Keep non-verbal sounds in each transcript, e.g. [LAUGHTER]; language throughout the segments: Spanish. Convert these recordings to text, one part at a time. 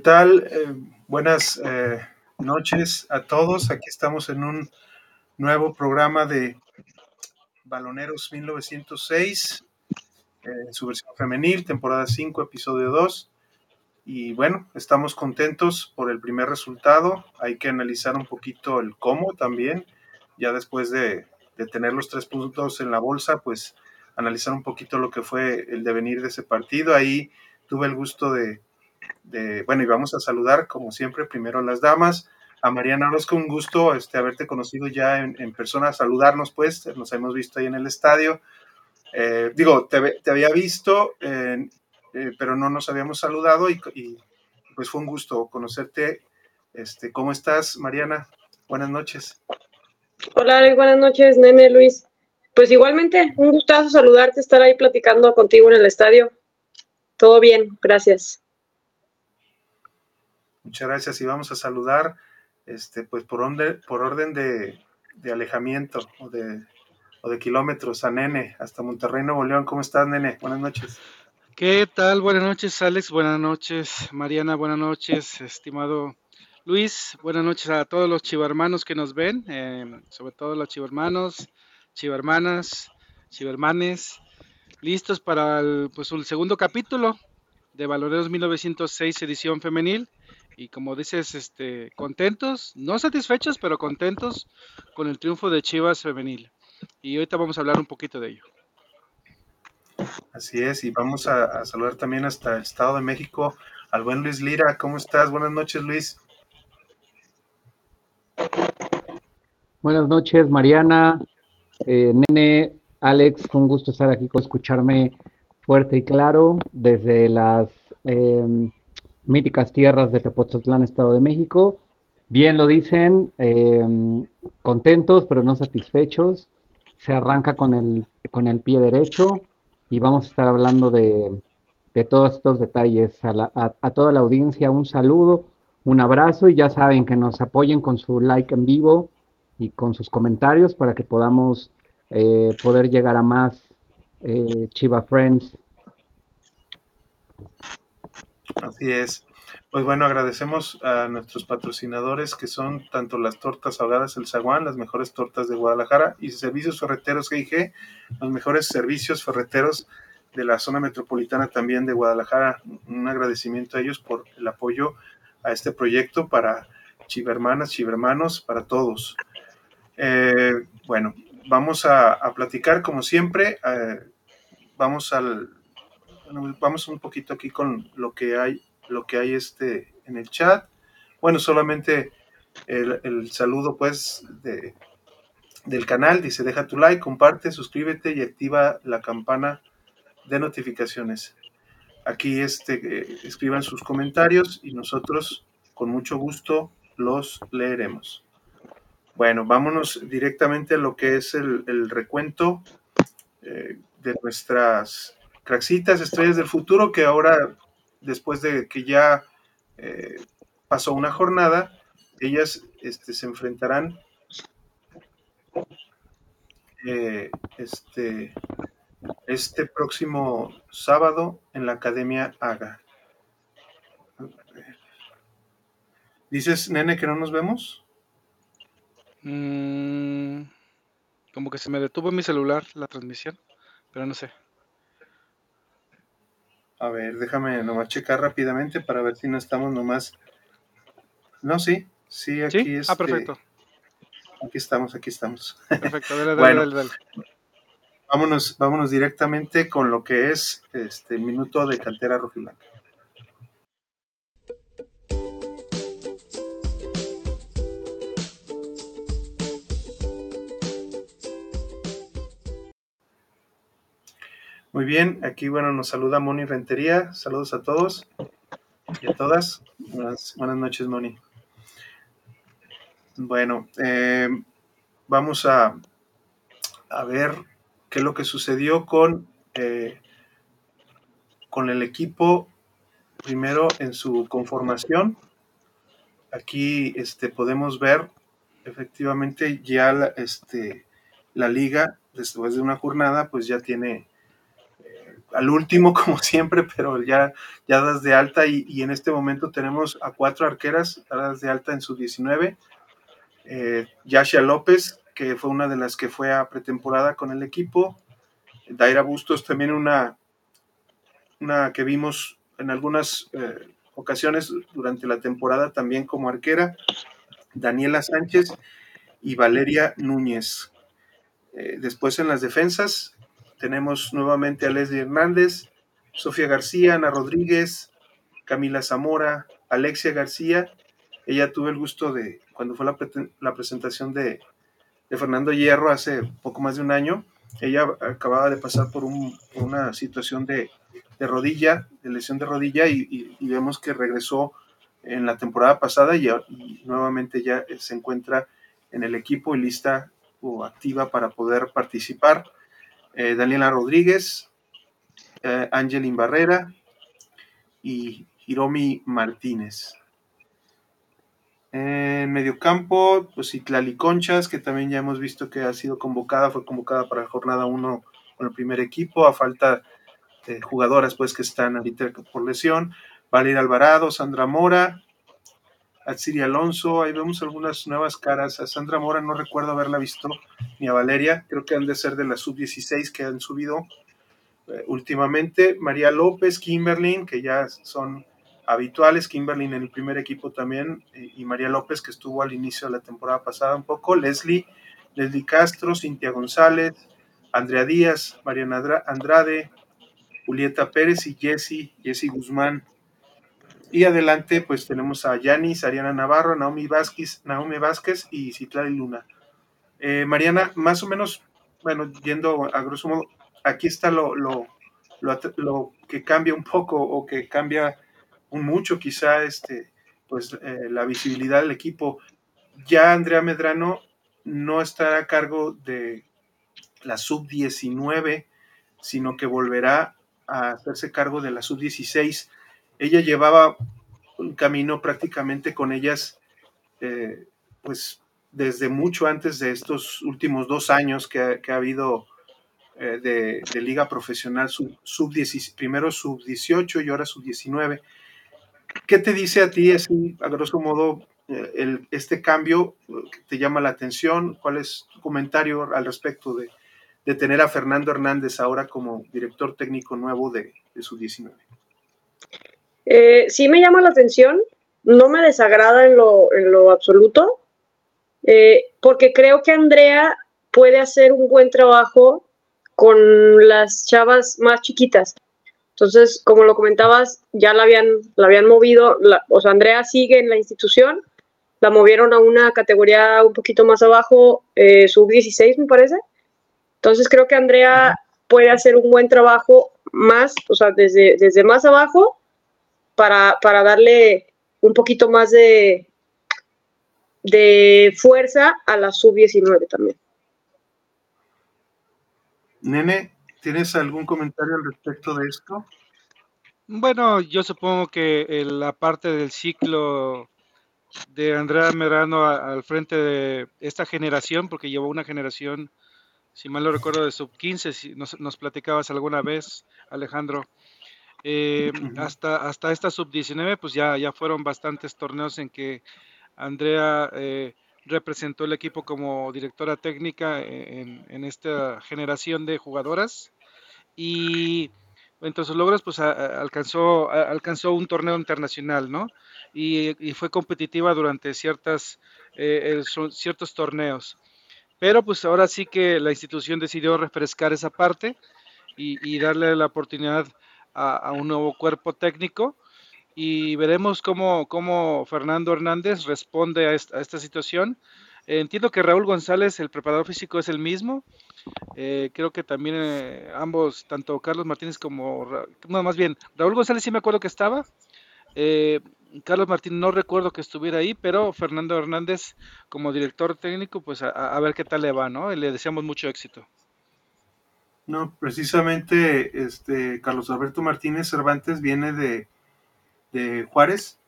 ¿Qué tal? Eh, buenas eh, noches a todos. Aquí estamos en un nuevo programa de Baloneros 1906, en su versión femenil, temporada 5, episodio 2. Y bueno, estamos contentos por el primer resultado. Hay que analizar un poquito el cómo también. Ya después de, de tener los tres puntos en la bolsa, pues analizar un poquito lo que fue el devenir de ese partido. Ahí tuve el gusto de, bueno, y vamos a saludar como siempre primero a las damas. A Mariana Orozco, un gusto este, haberte conocido ya en, persona, saludarnos pues, nos hemos visto ahí en el estadio. Eh, digo, te, había visto, eh, pero no nos habíamos saludado y, pues fue un gusto conocerte. Este, ¿Cómo estás, Mariana? Buenas noches. Hola, buenas noches, nene Luis. Pues igualmente, un gustazo saludarte, estar ahí platicando contigo en el estadio. Todo bien, gracias. Muchas gracias y vamos a saludar, este, pues por, orden, por orden de, alejamiento o de, o de kilómetros a Nene, hasta Monterrey, Nuevo León. ¿Cómo estás, Nene? Buenas noches. ¿Qué tal? Buenas noches, Alex. Buenas noches, Mariana. Buenas noches, estimado Luis. Buenas noches a todos los chivarmanos que nos ven, eh, sobre todo los chivarmanos, chivarmanas, chivermanes, listos para el, pues, el segundo capítulo de Valoreros 1906 edición femenil y como dices, este, contentos, no satisfechos, pero contentos con el triunfo de Chivas femenil. Y ahorita vamos a hablar un poquito de ello. Así es, y vamos a, saludar también hasta el Estado de México al buen Luis Lira. ¿Cómo estás? Buenas noches, Luis. Buenas noches, Mariana, eh, Nene, Alex, un gusto estar aquí con escucharme fuerte y claro desde las eh, míticas tierras de Tepoztlán, Estado de México. Bien lo dicen, em, contentos pero no satisfechos. Se arranca con el, con el pie derecho y vamos a estar hablando de, todos estos detalles. A, toda la audiencia un saludo, un abrazo y ya saben que nos apoyen con su like en vivo y con sus comentarios para que podamos eh, poder llegar a más eh, Chiva Friends Así es. Pues bueno, agradecemos a nuestros patrocinadores que son tanto las tortas ahogadas El Zaguán, las mejores tortas de Guadalajara, y Servicios Ferreteros GIG, los mejores servicios ferreteros de la zona metropolitana también de Guadalajara. Un agradecimiento a ellos por el apoyo a este proyecto para chivermanas, chivermanos, para todos. Eh, bueno, vamos a, platicar como siempre. Eh, vamos al vamos un poquito aquí con lo que hay, lo que hay este en el chat. Bueno, solamente el, saludo pues de, del canal, dice deja tu like, comparte, suscríbete y activa la campana de notificaciones. Aquí este, escriban sus comentarios y nosotros con mucho gusto los leeremos. Bueno, vámonos directamente a lo que es el, recuento eh, de nuestras Craxitas, Estrellas del Futuro, que ahora, después de que ya eh, pasó una jornada, ellas este, se enfrentarán eh, este, este próximo sábado en la Academia Haga. ¿Dices, nene, que no nos vemos? Mm, como que se me detuvo mi celular la transmisión, pero no sé. A ver, déjame nomás checar rápidamente para ver si no estamos nomás. No, sí, sí, aquí ¿Sí? ah, este, perfecto. Aquí estamos, aquí estamos. Perfecto, dale, dale, dale, dale, Vámonos, vámonos directamente con lo que es este minuto de cantera rojiblanca. Muy bien, aquí bueno, nos saluda Moni Rentería. Saludos a todos y a todas. Buenas, noches, Moni. Bueno, eh, vamos a, a, ver qué es lo que sucedió con, eh, con el equipo primero en su conformación. Aquí este, podemos ver efectivamente ya este, la liga después de una jornada pues ya tiene al último, [LAUGHS] como siempre, pero ya, ya das de alta y, en este momento tenemos a cuatro arqueras dadas de alta en su 19. Eh, Yasha López, que fue una de las que fue a pretemporada con el equipo. Daira Bustos, también una, una que vimos en algunas eh, ocasiones durante la temporada también como arquera. Daniela Sánchez y Valeria Núñez. Eh, después en las defensas tenemos nuevamente a Leslie Hernández, Sofía García, Ana Rodríguez, Camila Zamora, Alexia García. Ella tuvo el gusto de, cuando fue la, presentación de, Fernando Hierro hace poco más de un año, ella acababa de pasar por, una situación de, rodilla, de lesión de rodilla, y, vemos que regresó en la temporada pasada y, y, nuevamente ya se encuentra en el equipo y lista o activa para poder participar. Eh, Daniela Rodríguez, eh, Angelin Barrera y Hiromi Martínez. En mediocampo, pues Itlali Conchas, que también ya hemos visto que ha sido convocada, fue convocada para la jornada 1 con el primer equipo, a falta de jugadoras pues que están ahorita por lesión. Valeria Alvarado, Sandra Mora, Atsiri Alonso, ahí vemos algunas nuevas caras. A Sandra Mora no recuerdo haberla visto, ni a Valeria, creo que han de ser de la sub-16 que han subido eh, últimamente. María López, Kimberlin, que ya son habituales, Kimberlin en el primer equipo también, eh, y María López, que estuvo al inicio de la temporada pasada un poco. Leslie, Leslie Castro, Cintia González, Andrea Díaz, Mariana Andrade, Julieta Pérez y Jessy, Jessy Guzmán. Y adelante, pues tenemos a Yanis, Ariana Navarro, Naomi Vázquez, Naomi Vázquez y Citlali Luna. Eh, Mariana, más o menos, bueno, yendo a grosso modo, aquí está lo, lo, lo, que cambia un poco o que cambia un mucho quizá este, pues, eh, la visibilidad del equipo. Ya Andrea Medrano no estará a cargo de la sub-19, sino que volverá a hacerse cargo de la sub-16 ella llevaba un camino prácticamente con ellas, eh, pues desde mucho antes de estos últimos dos años que ha, habido eh, de, liga profesional sub, sub primero sub 18 y ahora sub 19. ¿Qué te dice a ti, así, a grosso modo, eh, este cambio que te llama la atención? ¿Cuál es tu comentario al respecto de, tener a Fernando Hernández ahora como director técnico nuevo de, de sub 19? Eh, sí me llama la atención, no me desagrada en lo, absoluto, eh, porque creo que Andrea puede hacer un buen trabajo con las chavas más chiquitas. Entonces, como lo comentabas, ya la habían, la habían movido, o sea, Andrea sigue en la institución, la movieron a una categoría un poquito más abajo, eh, sub-16 me parece. Entonces creo que Andrea puede hacer un buen trabajo más, o sea, desde, desde más abajo para, darle un poquito más de, de fuerza a la sub-19 también. Nene, ¿tienes algún comentario al respecto de esto? Bueno, yo supongo que la parte del ciclo de Andrea Merano al frente de esta generación, porque llevó una generación, si mal lo recuerdo, de sub 15, si nos, nos platicabas alguna vez, Alejandro, eh, hasta, hasta esta sub-19, pues ya, ya fueron bastantes torneos en que Andrea eh, representó el equipo como directora técnica en, esta generación de jugadoras. Y entre sus logros, pues alcanzó, alcanzó un torneo internacional, ¿no? Y, fue competitiva durante ciertas, eh, ciertos torneos. Pero pues ahora sí que la institución decidió refrescar esa parte y, y darle la oportunidad a, un nuevo cuerpo técnico y veremos cómo, cómo Fernando Hernández responde a esta, situación. entiendo que Raúl González, el preparador físico, es el mismo. Eh, creo que también eh, ambos, tanto Carlos Martínez como, no, más bien, Raúl González sí me acuerdo que estaba. Eh, Carlos Martín no recuerdo que estuviera ahí, pero Fernando Hernández como director técnico, pues a, a ver qué tal le va, ¿no? Le deseamos mucho éxito. No, precisamente este Carlos Alberto Martínez Cervantes viene de, Juárez,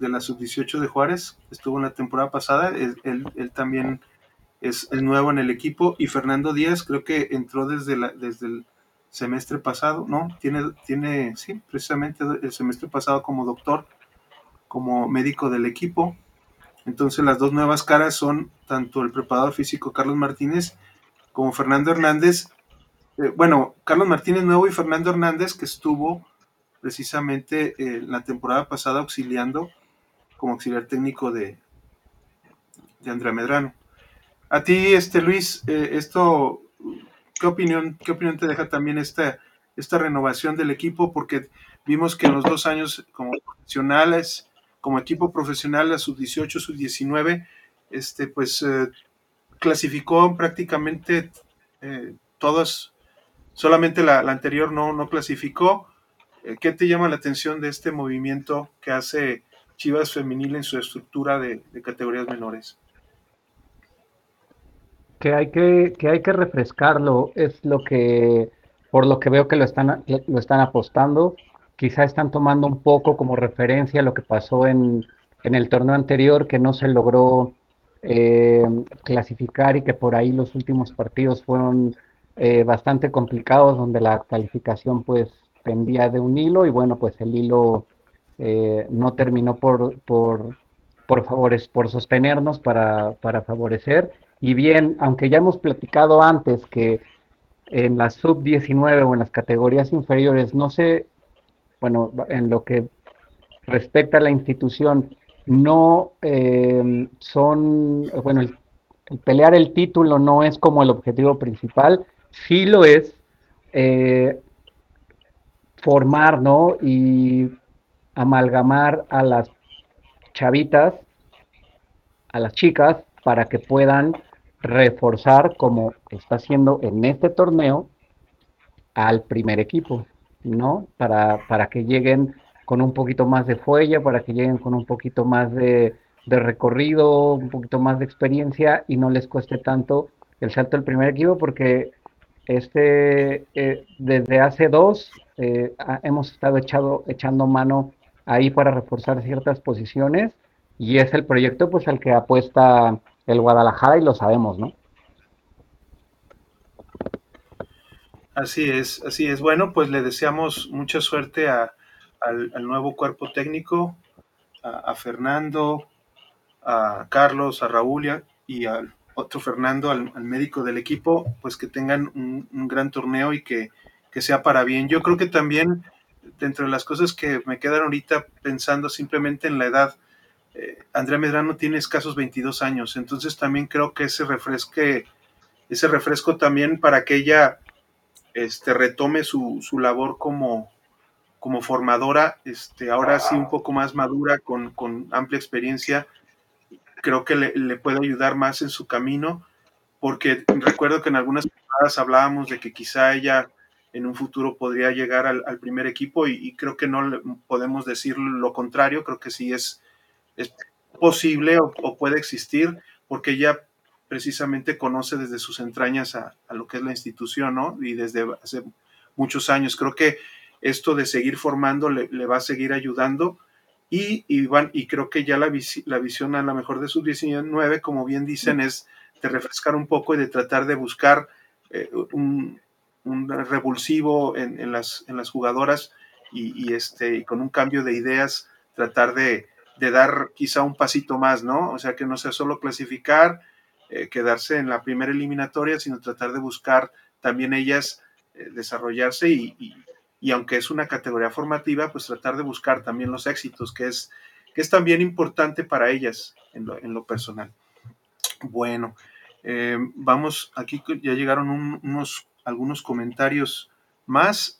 de la sub-18 de Juárez, estuvo en la temporada pasada, él, también es, nuevo en el equipo y Fernando Díaz creo que entró desde, la, desde semestre pasado, ¿no? Tiene, tiene, sí, precisamente el semestre pasado como doctor, como médico del equipo. Entonces las dos nuevas caras son tanto el preparador físico Carlos Martínez como Fernando Hernández. Eh, bueno, Carlos Martínez Nuevo y Fernando Hernández que estuvo precisamente eh, la temporada pasada auxiliando como auxiliar técnico de, de Andrea Medrano. A ti, este Luis, eh, esto, ¿qué opinión, ¿qué opinión te deja también esta, esta renovación del equipo? Porque vimos que en los dos años como profesionales, como equipo profesional, a sus 18, sus 19, este, pues eh, clasificó prácticamente eh, todas, solamente la, anterior no, no clasificó. ¿Qué te llama la atención de este movimiento que hace Chivas Femenil en su estructura de categorías menores? que hay que, que hay que refrescarlo, es lo que, por lo que veo que lo están, lo están apostando. Quizá están tomando un poco como referencia lo que pasó en, en el torneo anterior, que no se logró eh, clasificar y que por ahí los últimos partidos fueron eh, bastante complicados, donde la calificación pues pendía de un hilo y bueno, pues el hilo eh, no terminó por, por, por, favores, por sostenernos para, para favorecer. Y bien, aunque ya hemos platicado antes que en la sub-19 o en las categorías inferiores, no sé, bueno, en lo que respecta a la institución, no eh, son, bueno, el, pelear el título no es como el objetivo principal, sí lo es eh, formar, ¿no? Y amalgamar a las chavitas, a las chicas, para que puedan reforzar, como está haciendo en este torneo, al primer equipo, ¿no? Para, para que lleguen con un poquito más de fuelle, para que lleguen con un poquito más de, recorrido, un poquito más de experiencia y no les cueste tanto el salto al primer equipo, porque este, eh, desde hace dos eh, hemos estado echado, echando mano ahí para reforzar ciertas posiciones y es el proyecto pues al que apuesta el Guadalajara y lo sabemos, ¿no? Así es, así es. Bueno, pues le deseamos mucha suerte al, nuevo cuerpo técnico, a, Fernando, a Carlos, a Raúl y al otro Fernando, al, médico del equipo, pues que tengan un, gran torneo y que, que, sea para bien. Yo creo que también, dentro de las cosas que me quedan ahorita pensando simplemente en la edad, eh, Andrea Medrano tiene escasos 22 años, entonces también creo que ese refresque, ese refresco también para que ella este, retome su, labor como, como formadora, este, ahora sí un poco más madura, con, amplia experiencia, creo que le, puede ayudar más en su camino, porque recuerdo que en algunas palabras hablábamos de que quizá ella en un futuro podría llegar al, primer equipo y, creo que no podemos decir lo contrario, creo que sí es es posible o, puede existir porque ella precisamente conoce desde sus entrañas a, lo que es la institución, ¿no? Y desde hace muchos años. Creo que esto de seguir formando le, va a seguir ayudando y, y, y creo que ya la, la visión a lo mejor de sus 19, como bien dicen, es de refrescar un poco y de tratar de buscar eh, un, revulsivo en, las, en las jugadoras y, este, y con un cambio de ideas, tratar de, de dar quizá un pasito más, ¿no? O sea, que no sea solo clasificar, eh, quedarse en la primera eliminatoria, sino tratar de buscar también ellas eh, desarrollarse y, aunque es una categoría formativa, pues tratar de buscar también los éxitos, que es, que es también importante para ellas en lo, personal. Bueno, eh, vamos, aquí ya llegaron unos, algunos comentarios más.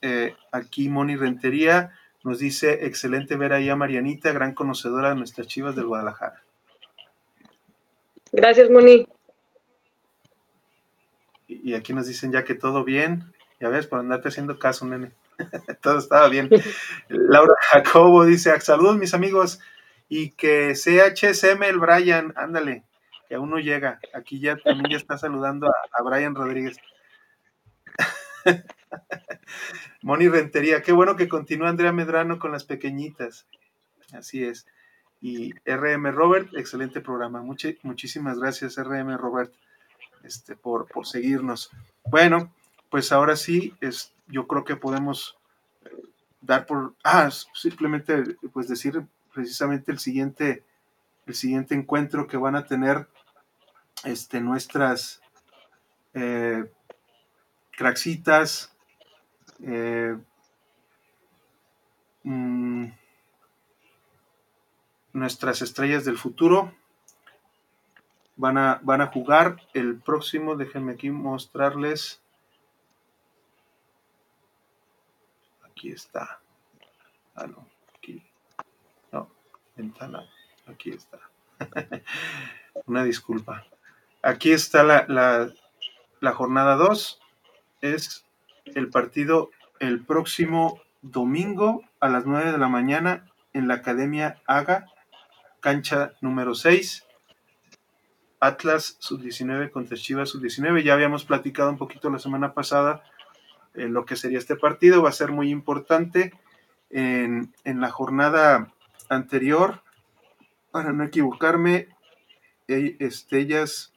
aquí Moni Rentería nos dice, excelente ver ahí a Marianita, gran conocedora de nuestras chivas del Guadalajara. Gracias, Moni. Y, aquí nos dicen ya que todo bien. Ya ves, por andarte haciendo caso, nene. [LAUGHS] todo estaba bien. Laura Jacobo dice, saludos mis amigos. Y que CHSM el Brian, ándale, que aún no llega. Aquí ya también ya está saludando a, a Brian Rodríguez. [LAUGHS] Moni Rentería, qué bueno que continúa Andrea Medrano con las pequeñitas. Así es. Y RM Robert, excelente programa. muchísimas gracias, RM Robert, este, por, por seguirnos. Bueno, pues ahora sí, es, yo creo que podemos dar por, ah, simplemente pues decir precisamente el siguiente, el siguiente encuentro que van a tener este, nuestras eh, craxitas, eh, mm, nuestras estrellas del futuro van a, van a jugar el próximo, déjenme aquí mostrarles. Aquí está. Ah, no, aquí. No, ventana. Aquí está. [LAUGHS] Una disculpa. Aquí está la, la, la jornada 2. Es el partido el próximo domingo a las 9 de la mañana en la Academia Haga, cancha número 6. Atlas sub-19 contra Chivas sub-19. Ya habíamos platicado un poquito la semana pasada lo que sería este partido. Va a ser muy importante. En, la jornada anterior, para no equivocarme, este, ellas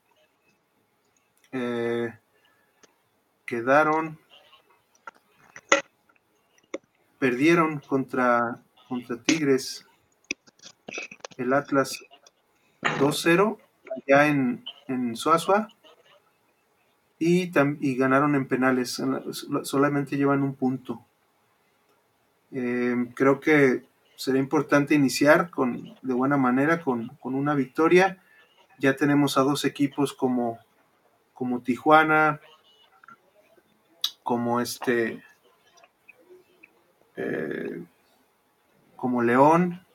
eh, quedaron, perdieron contra, contra Tigres el Atlas 2-0 allá en, en Suazua y, y, ganaron en penales, solamente llevan un punto. Eh, creo que sería importante iniciar con, de buena manera con, una victoria. Ya tenemos a dos equipos como, Tijuana, como este, eh, como León,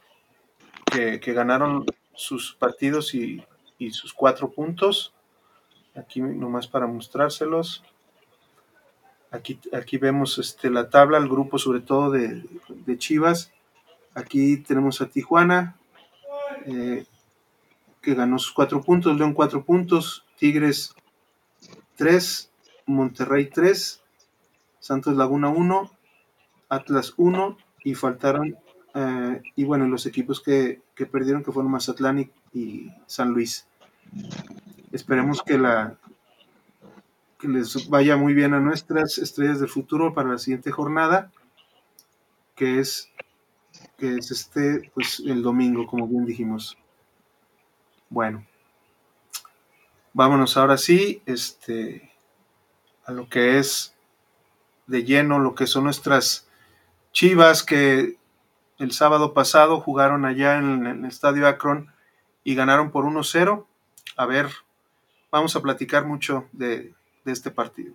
que, ganaron sus partidos y sus cuatro puntos. Aquí nomás para mostrárselos. Aquí, aquí vemos este, la tabla, el grupo sobre todo de, Chivas. Aquí tenemos a Tijuana, eh, que ganó sus cuatro puntos, León cuatro puntos, Tigres tres, Monterrey tres, Santos Laguna uno, Atlas uno, y faltaron, eh, y bueno, los equipos que, que perdieron que fueron Mazatlán y San Luis. Esperemos que la que les vaya muy bien a nuestras estrellas del futuro para la siguiente jornada, que es que es este pues el domingo, como bien dijimos. Bueno. Vámonos ahora sí, este a lo que es de lleno lo que son nuestras Chivas que el sábado pasado jugaron allá en el estadio Akron y ganaron por 1-0. A ver, vamos a platicar mucho de, este partido.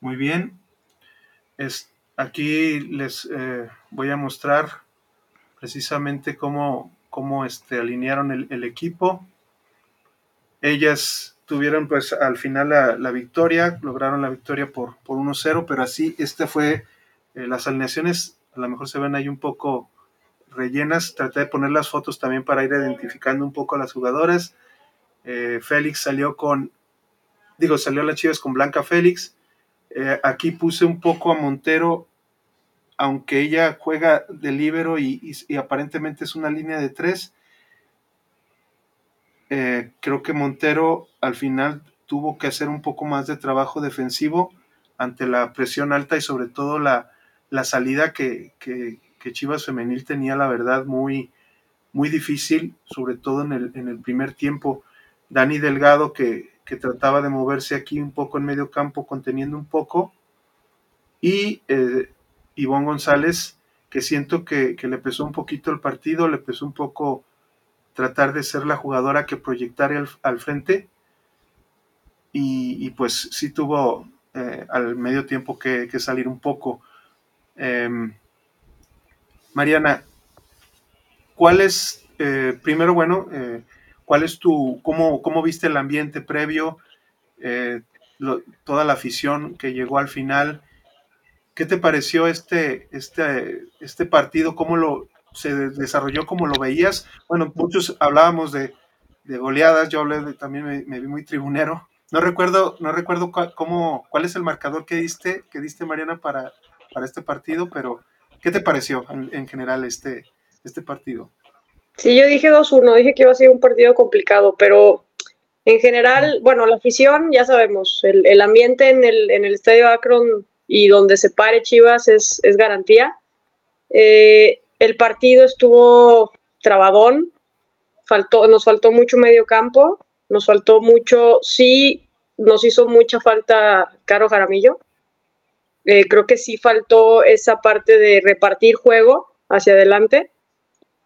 Muy bien. Es, aquí les eh, voy a mostrar precisamente cómo, cómo este, alinearon el, equipo. Ellas tuvieron pues al final la, victoria, lograron la victoria por, por 1-0, pero así, este fue, eh, las alineaciones a lo mejor se ven ahí un poco rellenas, traté de poner las fotos también para ir identificando un poco a las jugadoras. Eh, Félix salió con, digo, salió a las Chivas con Blanca Félix. Eh, aquí puse un poco a Montero aunque ella juega de libero y, aparentemente es una línea de tres, eh, creo que Montero al final tuvo que hacer un poco más de trabajo defensivo ante la presión alta y sobre todo la, salida que, Chivas Femenil tenía, la verdad, muy, muy difícil, sobre todo en el, en el primer tiempo. Dani Delgado, que, trataba de moverse aquí un poco en medio campo, conteniendo un poco, y eh, Ivonne González, que siento que, le pesó un poquito el partido, le pesó un poco tratar de ser la jugadora que proyectara al, frente. Y, pues sí tuvo eh, al medio tiempo que, salir un poco. Em, Mariana, ¿cuál es, eh, primero, bueno, eh, cuál es tu, cómo, cómo, viste el ambiente previo, toda la afición que llegó al final? ¿Qué te pareció este, este, este partido? ¿Cómo lo se desarrolló? ¿Cómo lo veías? Bueno, muchos hablábamos de, goleadas, yo de, también me, vi muy tribunero, No recuerdo, no recuerdo cómo, cuál es el marcador que diste, que diste Mariana para, para este partido, pero ¿qué te pareció en, general este, este partido? Sí, yo dije 2-1, dije que iba a ser un partido complicado, pero en general, bueno, la afición, ya sabemos, el, ambiente en el, en el estadio Akron y donde se pare Chivas es, es garantía. Eh, el partido estuvo trabadón, nos faltó mucho medio campo, nos faltó mucho, sí, nos hizo mucha falta Caro Jaramillo. Eh, creo que sí faltó esa parte de repartir juego hacia adelante.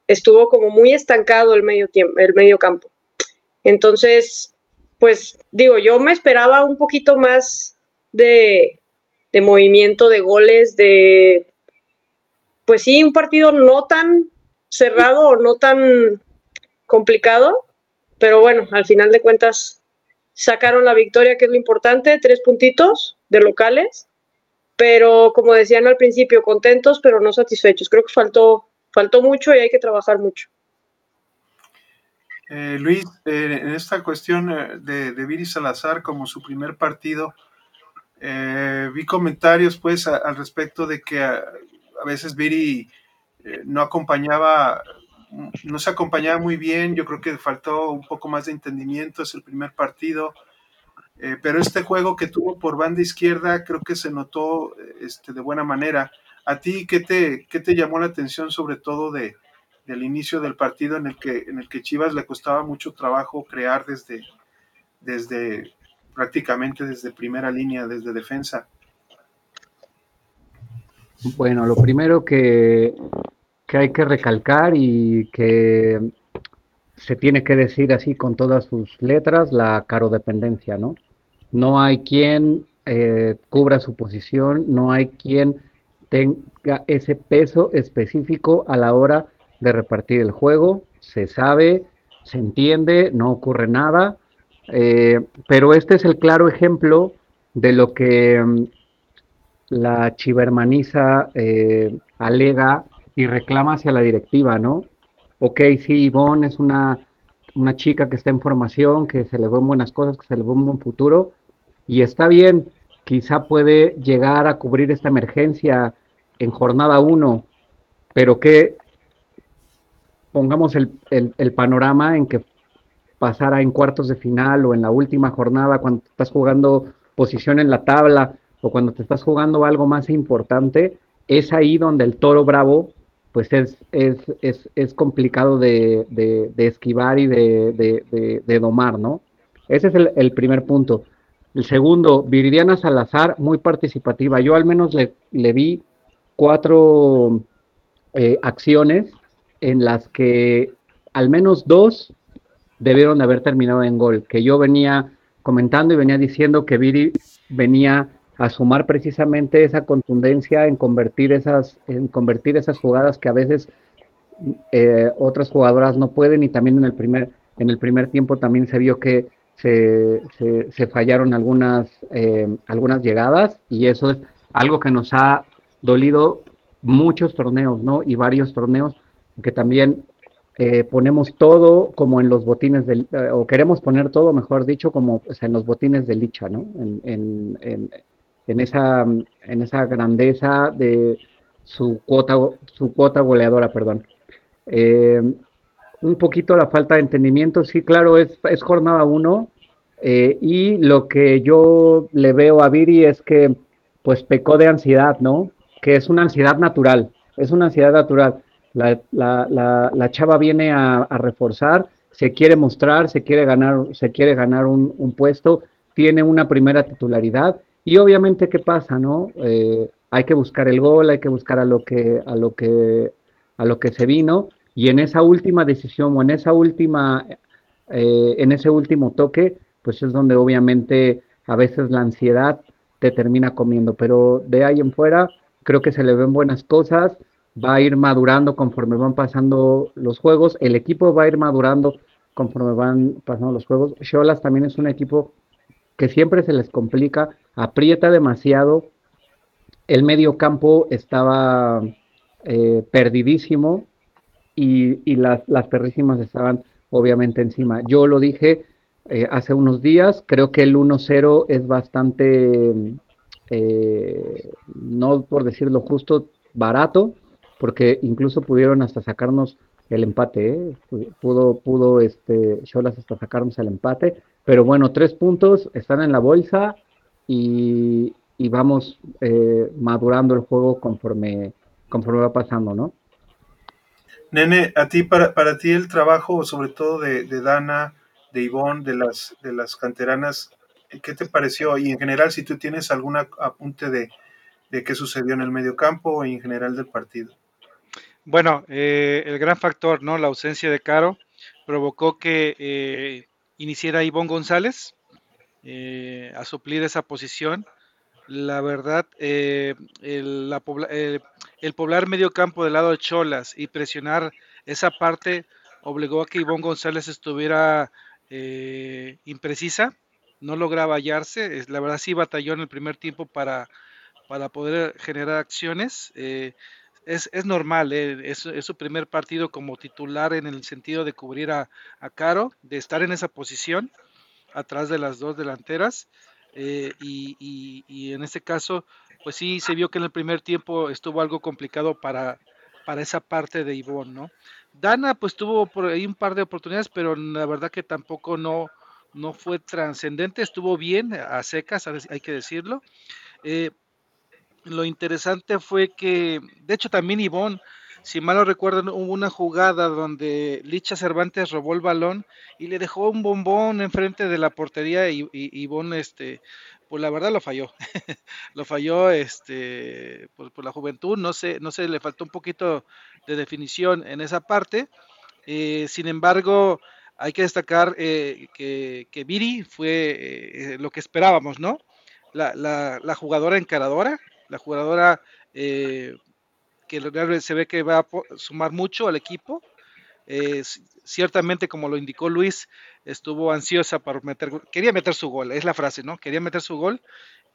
Estuvo como muy estancado el medio tiempo, el medio campo. Entonces, pues digo, yo me esperaba un poquito más de, movimiento, de goles, de, pues sí, un partido no tan cerrado o no tan complicado, pero bueno, al final de cuentas sacaron la victoria, que es lo importante, tres puntitos de locales, pero como decían al principio, contentos, pero no satisfechos. Creo que faltó, faltó mucho y hay que trabajar mucho. Eh, Luis, eh, en esta cuestión eh, de, de, Viri Salazar como su primer partido, vi comentarios pues al respecto de que a, veces Viri no acompañaba, no se acompañaba muy bien, yo creo que faltó un poco más de entendimiento, es el primer partido, pero este juego que tuvo por banda izquierda creo que se notó este, de buena manera. ¿A ti qué te, llamó la atención sobre todo de, del inicio del partido en el que en el que Chivas le costaba mucho trabajo crear desde desde prácticamente desde primera línea, desde defensa. Bueno, lo primero que, que hay que recalcar y que se tiene que decir así con todas sus letras, la carodependencia, ¿no? No hay quien eh, cubra su posición, no hay quien tenga ese peso específico a la hora de repartir el juego, se sabe, se entiende, no ocurre nada, eh, pero este es el claro ejemplo de lo que la chivermaniza eh, alega y reclama hacia la directiva, ¿no? Ok, sí, Ivonne es una, una chica que está en formación, que se le ven buenas cosas, que se le ve un buen futuro, y está bien, quizá puede llegar a cubrir esta emergencia en jornada 1, pero que pongamos el, panorama en que pasara en cuartos de final o en la última jornada cuando estás jugando posición en la tabla o cuando te estás jugando algo más importante, es ahí donde el toro bravo pues es, es, complicado de, esquivar y de, domar, ¿no? Ese es el, primer punto. El segundo, Viridiana Salazar, muy participativa. Yo al menos le, le vi cuatro eh, acciones en las que al menos dos debieron de haber terminado en gol, que yo venía comentando y venía diciendo que Viri venía a sumar precisamente esa contundencia en convertir esas, en convertir esas jugadas que a veces eh, otras jugadoras no pueden y también en el primer, en el primer tiempo también se vio que se, se, fallaron algunas, eh, algunas llegadas y eso es algo que nos ha dolido muchos torneos, ¿no? Y varios torneos que también eh, ponemos todo como en los botines del, eh, o queremos poner todo, mejor dicho, como en los botines de Licha, ¿no? En, en, en, esa, en esa grandeza de su cuota, su cuota goleadora, perdón. Eh, un poquito la falta de entendimiento, sí, claro, es, es jornada uno, y lo que yo le veo a Viri es que, pues, pecó de ansiedad, ¿no? Que es una ansiedad natural, es una ansiedad natural la, la, la, chava viene a, reforzar, se quiere mostrar, se quiere ganar, se quiere ganar un, puesto, tiene una primera titularidad y obviamente qué pasa, ¿no? Eh, hay que buscar el gol, hay que buscar a lo que, a lo que, a lo que se vino y en esa última decisión o en esa última, eh, en ese último toque, pues es donde obviamente a veces la ansiedad te termina comiendo, pero de ahí en fuera creo que se le ven buenas cosas va a ir madurando conforme van pasando los juegos, el equipo va a ir madurando conforme van pasando los juegos. Cholas también es un equipo que siempre se les complica, aprieta demasiado, el medio campo estaba eh, perdidísimo y, las, las, perrísimas estaban obviamente encima. Yo lo dije eh, hace unos días. Creo que el 1-0 es bastante, eh, no por decirlo justo, barato, porque incluso pudieron hasta sacarnos el empate, pudo, pudo este, Cholas hasta sacarnos el empate, pero bueno, tres puntos están en la bolsa y, vamos eh, madurando el juego conforme, conforme va pasando, ¿no? Nene, a ti, para, para ti el trabajo, sobre todo de, de Dana, de Ivonne, de las, de las canteranas, ¿qué te pareció? Y en general, si tú tienes algún apunte de, de qué sucedió en el medio campo y en general del partido. Bueno, eh, el gran factor, ¿no? La ausencia de Caro provocó que eh, iniciara Ivonne González eh, a suplir esa posición. La verdad, el, el, poblar medio campo del lado de Cholas y presionar esa parte obligó a que Ivonne González estuviera imprecisa, no lograba hallarse. La verdad, sí batalló en el primer tiempo para, para poder generar acciones es, es normal, eh, es, su primer partido como titular en el sentido de cubrir a, Caro, de estar en esa posición atrás de las dos delanteras. Eh, y, en este caso, pues sí se vio que en el primer tiempo estuvo algo complicado para, para esa parte de Ivonne, ¿no? Dana pues tuvo por ahí un par de oportunidades, pero la verdad que tampoco no, no fue trascendente, estuvo bien a secas, hay que decirlo. Eh, lo interesante fue que, de hecho también Ivonne, si mal no recuerdan, hubo una jugada donde Licha Cervantes robó el balón y le dejó un bombón enfrente de la portería y, Ivonne, este, pues la verdad lo falló, [LAUGHS] lo falló, este, por, la juventud, no sé, no sé, le faltó un poquito de definición en esa parte. Eh, sin embargo, hay que destacar eh, que, que, Viri fue eh, lo que esperábamos, ¿no? La, la, la jugadora encaradora, la jugadora eh, que realmente se ve que va a sumar mucho al equipo. Eh, ciertamente, como lo indicó Luis, estuvo ansiosa para meter, quería meter su gol, es la frase, ¿no? Quería meter su gol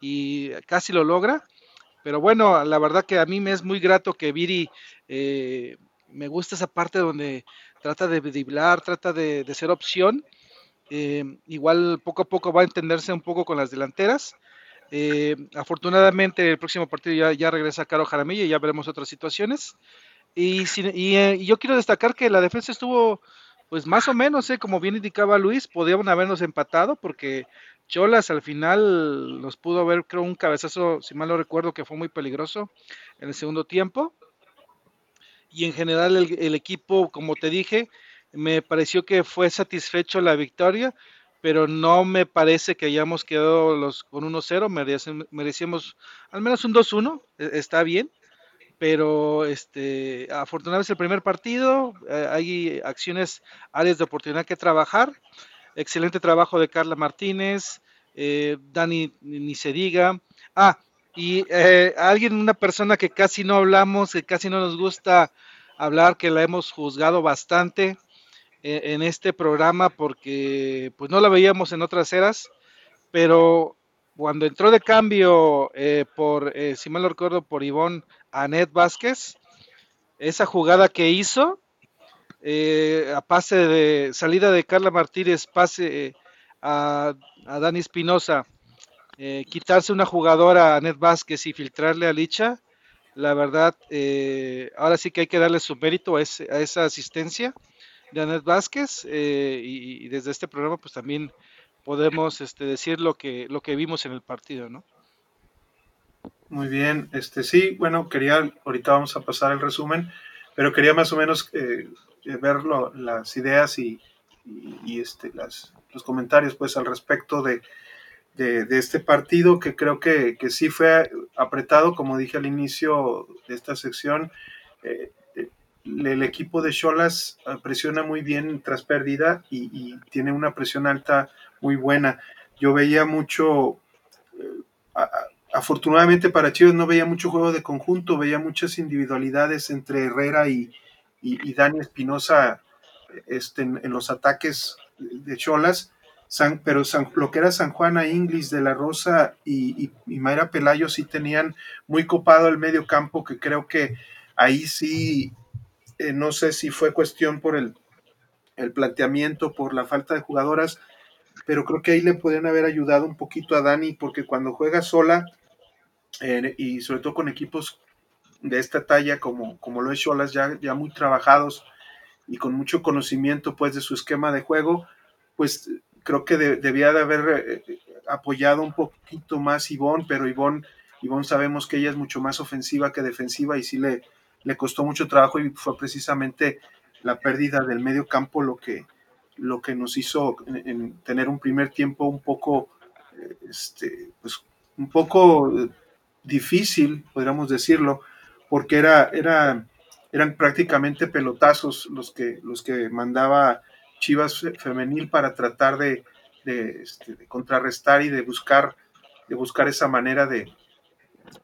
y casi lo logra. Pero bueno, la verdad que a mí me es muy grato que Viri, eh, me gusta esa parte donde trata de driblar, trata de, ser opción. igual poco a poco va a entenderse un poco con las delanteras eh, afortunadamente el próximo partido ya, regresa Caro Jaramillo y ya veremos otras situaciones. Y, eh, y, yo quiero destacar que la defensa estuvo, pues más o menos, eh, como bien indicaba Luis, podíamos habernos empatado porque Cholas al final nos pudo ver, creo, un cabezazo, si mal no recuerdo, que fue muy peligroso en el segundo tiempo. Y en general el equipo, como te dije, me pareció que fue satisfecho la victoria pero no me parece que hayamos quedado los con 1-0, merecíamos al menos un 2-1, e, está bien, pero este, afortunadamente es el primer partido, eh, hay acciones, áreas de oportunidad que trabajar, excelente trabajo de Carla Martínez, eh, Dani ni se diga, ah, y eh, alguien, una persona que casi no hablamos, que casi no nos gusta hablar, que la hemos juzgado bastante, en, este programa porque pues no la veíamos en otras eras, pero cuando entró de cambio eh, por, eh, si mal no recuerdo, por Ivonne Anet Vázquez, esa jugada que hizo, eh, a pase de salida de Carla Martínez, pase a, a, Dani Espinosa, quitarse una jugadora a Anet Vázquez y filtrarle a Licha, la verdad, ahora sí que hay que darle su mérito a, a esa asistencia eh, y, desde este programa pues también podemos este, decir lo que, vimos en el partido, ¿no? Muy bien, este sí, bueno, quería, ahorita vamos a pasar el resumen, pero quería más o menos eh, ver las ideas y, este, los comentarios pues al respecto de, este partido que creo que, sí fue apretado, como dije al inicio de esta sección, eh, el equipo de Cholas ah, presiona muy bien tras pérdida y, tiene una presión alta muy buena. Yo veía mucho, eh, afortunadamente para Chivas no veía mucho juego de conjunto, veía muchas individualidades entre Herrera y, y, Dani Espinosa este, en, los ataques de Cholas. pero lo que era San Juana Inglis de la Rosa y, y, Mayra Pelayo sí tenían muy copado el medio campo, que creo que ahí sí eh, no sé si fue cuestión por el, planteamiento, por la falta de jugadoras, pero creo que ahí le podrían haber ayudado un poquito a Dani, porque cuando juega sola, eh, y sobre todo con equipos de esta talla como, como lo es Cholas, ya, ya muy trabajados y con mucho conocimiento pues de su esquema de juego, pues creo que debía de haber eh, apoyado un poquito más Ivonne, pero Ivonne, Ivonne sabemos que ella es mucho más ofensiva que defensiva y sí le, le costó mucho trabajo y fue precisamente la pérdida del medio campo lo que, lo que nos hizo en, tener un primer tiempo un poco, eh, este, pues, un poco eh, difícil, podríamos decirlo, porque era, era, eran prácticamente pelotazos los que, los que mandaba Chivas femenil para tratar de, este, de, contrarrestar y de buscar, de buscar esa manera de,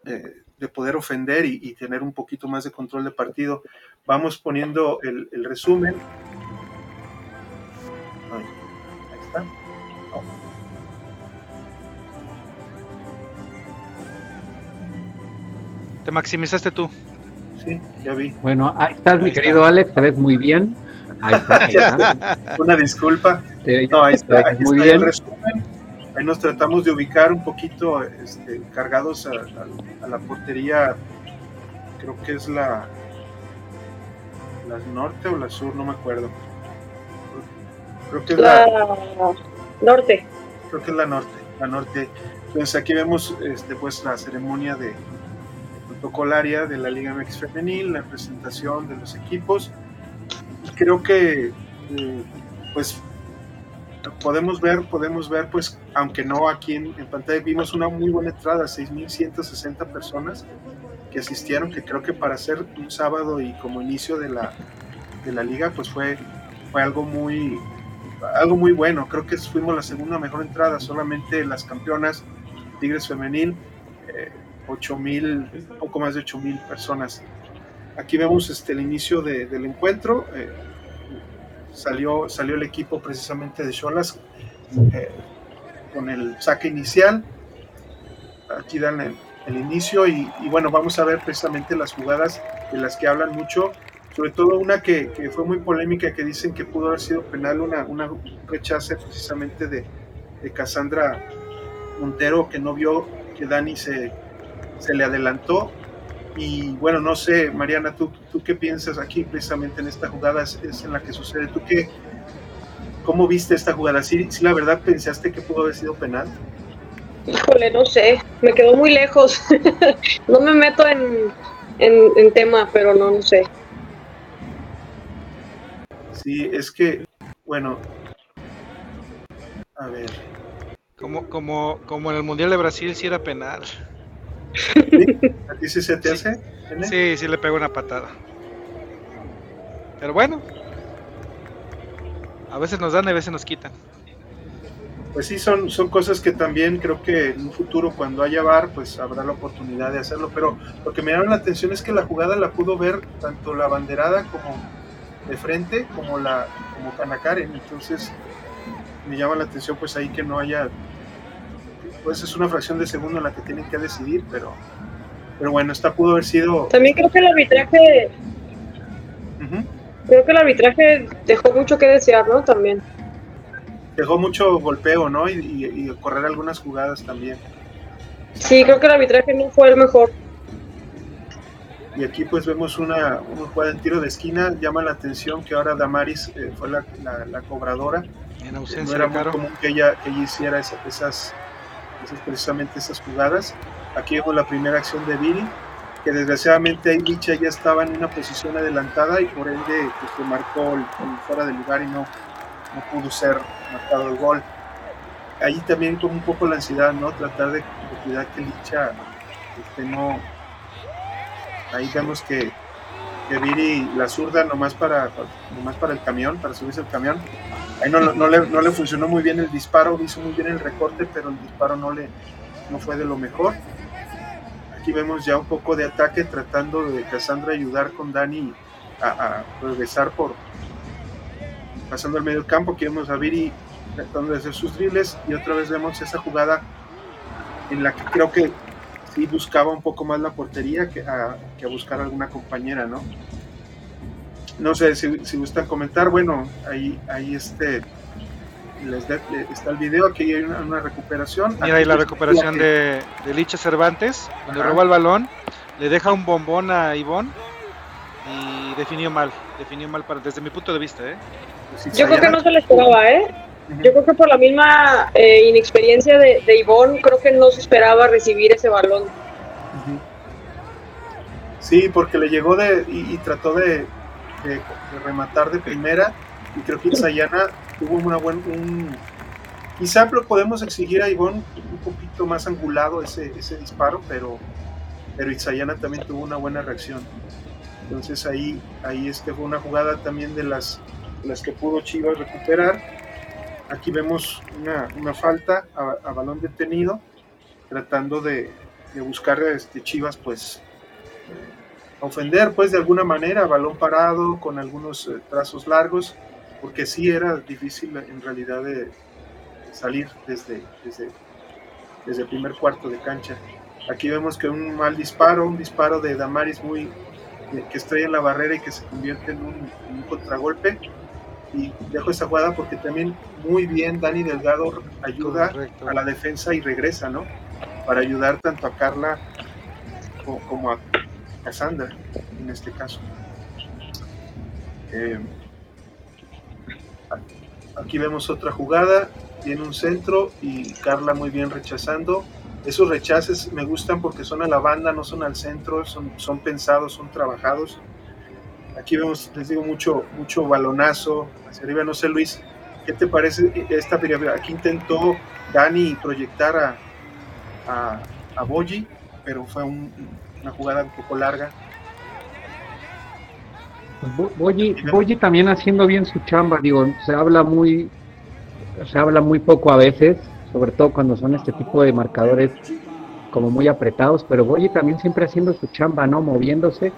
de, poder ofender y, tener un poquito más de control de partido. Vamos poniendo el, el resumen. Ahí, está. Te maximizaste tú. Sí, ya vi. Bueno, ahí estás, mi querido Alex, te ves muy bien. Ahí está, [LAUGHS] Una disculpa. no, ahí está, muy bien. El resumen. Ahí nos tratamos de ubicar un poquito este, cargados a, la portería, creo que es la, la norte o la sur, no me acuerdo. Creo que es la, norte. Creo que es la norte, la norte. Entonces aquí vemos este, pues la ceremonia de, protocolaria de la Liga MX Femenil, la presentación de los equipos. Creo que eh, pues podemos ver, podemos ver pues, aunque no aquí en, pantalla, vimos una muy buena entrada, 6.160 personas que asistieron, que creo que para ser un sábado y como inicio de la, de la liga, pues fue, fue algo muy algo muy bueno. Creo que fuimos la segunda mejor entrada, solamente las campeonas Tigres Femenil, eh, 8 mil, poco más de 8 mil personas. Aquí vemos este, el inicio del encuentro. Eh, salió, salió el equipo precisamente de Cholas eh, con el saque inicial. Aquí dan el, inicio y, bueno, vamos a ver precisamente las jugadas de las que hablan mucho, sobre todo una que, fue muy polémica, que dicen que pudo haber sido penal, una, una rechace precisamente de, de Cassandra Montero, que no vio que Dani se, se le adelantó y bueno, no sé, Mariana, ¿tú, tú qué piensas aquí precisamente en esta jugada? Es, en la que sucede. ¿Tú qué, cómo viste esta jugada? ¿Sí, la verdad pensaste que pudo haber sido penal? Híjole, no sé, me quedó muy lejos. [LAUGHS] no me meto en, en, tema, pero no, no sé. Sí, es que, bueno, a ver. Como, como, como en el Mundial de Brasil sí era penal. ¿A ti sí se te hace? Sí, sí le pego una patada. Pero bueno, a veces nos dan y a veces nos quitan. Pues sí, son, son cosas que también creo que en un futuro cuando haya bar, pues habrá la oportunidad de hacerlo. Pero lo que me llama la atención es que la jugada la pudo ver tanto la banderada como de frente, como la como Kanakaren. Entonces me llama la atención pues ahí que no haya pues es una fracción de segundo en la que tienen que decidir, pero, pero bueno, esta pudo haber sido... También creo que el arbitraje... Creo que el arbitraje dejó mucho que desear, ¿no? También. Dejó mucho golpeo, ¿no? Y, correr algunas jugadas también. Sí, creo que el arbitraje no fue el mejor. Y aquí pues vemos una, una jugada en tiro de esquina, llama la atención que ahora Damaris eh, fue la, la, cobradora. En ausencia no era muy común que ella, que ella hiciera esas, precisamente esas jugadas. Aquí vemos la primera acción de Viri, que desgraciadamente ahí Licha ya estaba en una posición adelantada y por ende pues, se marcó el, fuera de lugar y no, no pudo ser marcado el gol. Ahí también tuvo un poco la ansiedad, ¿no? Tratar de, cuidar que Licha este, no... Ahí vemos que, que Viri la zurda nomás para, nomás para el camión, para subirse el camión, Ahí no, no, le, no, le, funcionó muy bien el disparo, hizo muy bien el recorte, pero el disparo no, le, no fue de lo mejor. Aquí vemos ya un poco de ataque tratando de Cassandra ayudar con Dani a, regresar por pasando al medio campo. Aquí vemos a Viri tratando de hacer sus dribles y otra vez vemos esa jugada en la que creo que sí buscaba un poco más la portería que a, que a buscar alguna compañera, ¿no? No sé si, si, gustan comentar, bueno, ahí, ahí este, les está el video, aquí hay una, recuperación. Mira ahí la recuperación de, de Licha Cervantes, donde roba el balón, le deja un bombón a Ivonne y definió mal, definió mal para, desde mi punto de vista. ¿eh? Yo creo que no se le esperaba, ¿eh? Yo creo que por la misma eh, inexperiencia de, de Ivonne, creo que no se esperaba recibir ese balón. Sí, porque le llegó de y, trató de, rematar de primera y creo que Sayana tuvo una buena... Un, quizá lo podemos exigir a Ivonne un poquito más angulado ese, ese disparo, pero, pero Itzayana también tuvo una buena reacción. Entonces ahí, ahí este fue una jugada también de las, las que pudo Chivas recuperar. Aquí vemos una, falta a, balón detenido, tratando de, buscar este, Chivas pues ofender pues de alguna manera, balón parado, con algunos eh, trazos largos, porque sí era difícil en realidad de salir desde, desde, desde el primer cuarto de cancha. Aquí vemos que un mal disparo, un disparo de Damaris muy, que estrella en la barrera y que se convierte en un, contragolpe. Y dejo esa jugada porque también muy bien Dani Delgado ayuda a la defensa y regresa, ¿no? Para ayudar tanto a Carla como, a Cassandra, en este caso. Eh, aquí vemos otra jugada, tiene un centro y Carla muy bien rechazando esos rechaces me gustan porque son a la banda, no son al centro, son, son pensados, son trabajados. Aquí vemos, les digo, mucho, mucho balonazo hacia arriba. No sé, Luis, ¿qué te parece esta película? Aquí intentó Dani proyectar a, a, a Boyi, pero fue una jugada un poco larga. Pues Boyi, también haciendo bien su chamba, digo, se habla muy, se habla muy poco a veces, sobre todo cuando son este tipo de marcadores como muy apretados, pero Boyi también siempre haciendo su chamba, ¿no? Moviéndose,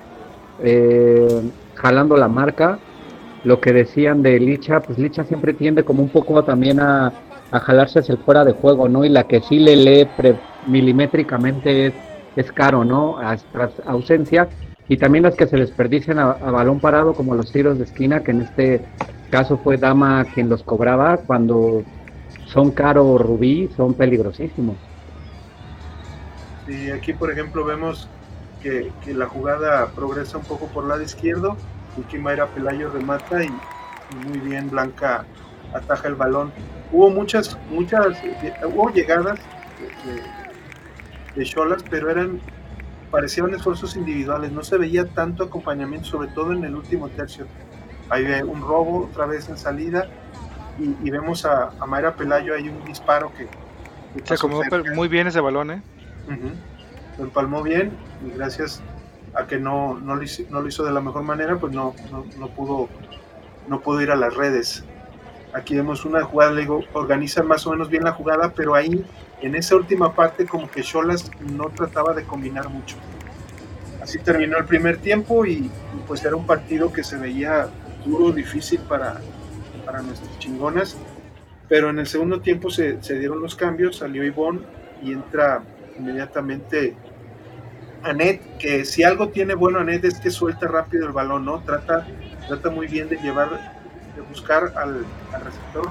eh, jalando la marca. Lo que decían de Licha, pues Licha siempre tiende como un poco también a, jalarse hacia el fuera de juego, ¿no? Y la que sí le lee milimétricamente es, es caro, ¿no? Tras ausencia. Y también las que se desperdician a, a balón parado, como los tiros de esquina, que en este caso fue Dama quien los cobraba cuando son caro rubí, son peligrosísimos. Y aquí, por ejemplo, vemos que, la jugada progresa un poco por lado izquierdo y que Mayra Pelayo remata y, muy bien Blanca ataja el balón. Hubo muchas, muchas, hubo llegadas Cholas, pero eran parecían esfuerzos individuales, no se veía tanto acompañamiento, sobre todo en el último tercio. Hay un robo otra vez en salida y, vemos a, a, Mayra Pelayo, hay un disparo que... Se acomodó muy bien ese balón, ¿eh? Lo empalmó bien y gracias a que no, no, lo hizo, de la mejor manera, pues no, no, pudo, no pudo ir a las redes. Aquí vemos una jugada, le digo, organiza más o menos bien la jugada, pero ahí en esa última parte como que Cholas no trataba de combinar mucho. Así terminó el primer tiempo y pues era un partido que se veía duro, difícil para, para nuestras chingonas. Pero en el segundo tiempo se, dieron los cambios, salió Ivonne y entra inmediatamente Anet, que si algo tiene bueno Anet es que suelta rápido el balón, ¿no? Trata, trata muy bien de llevar, de buscar al receptor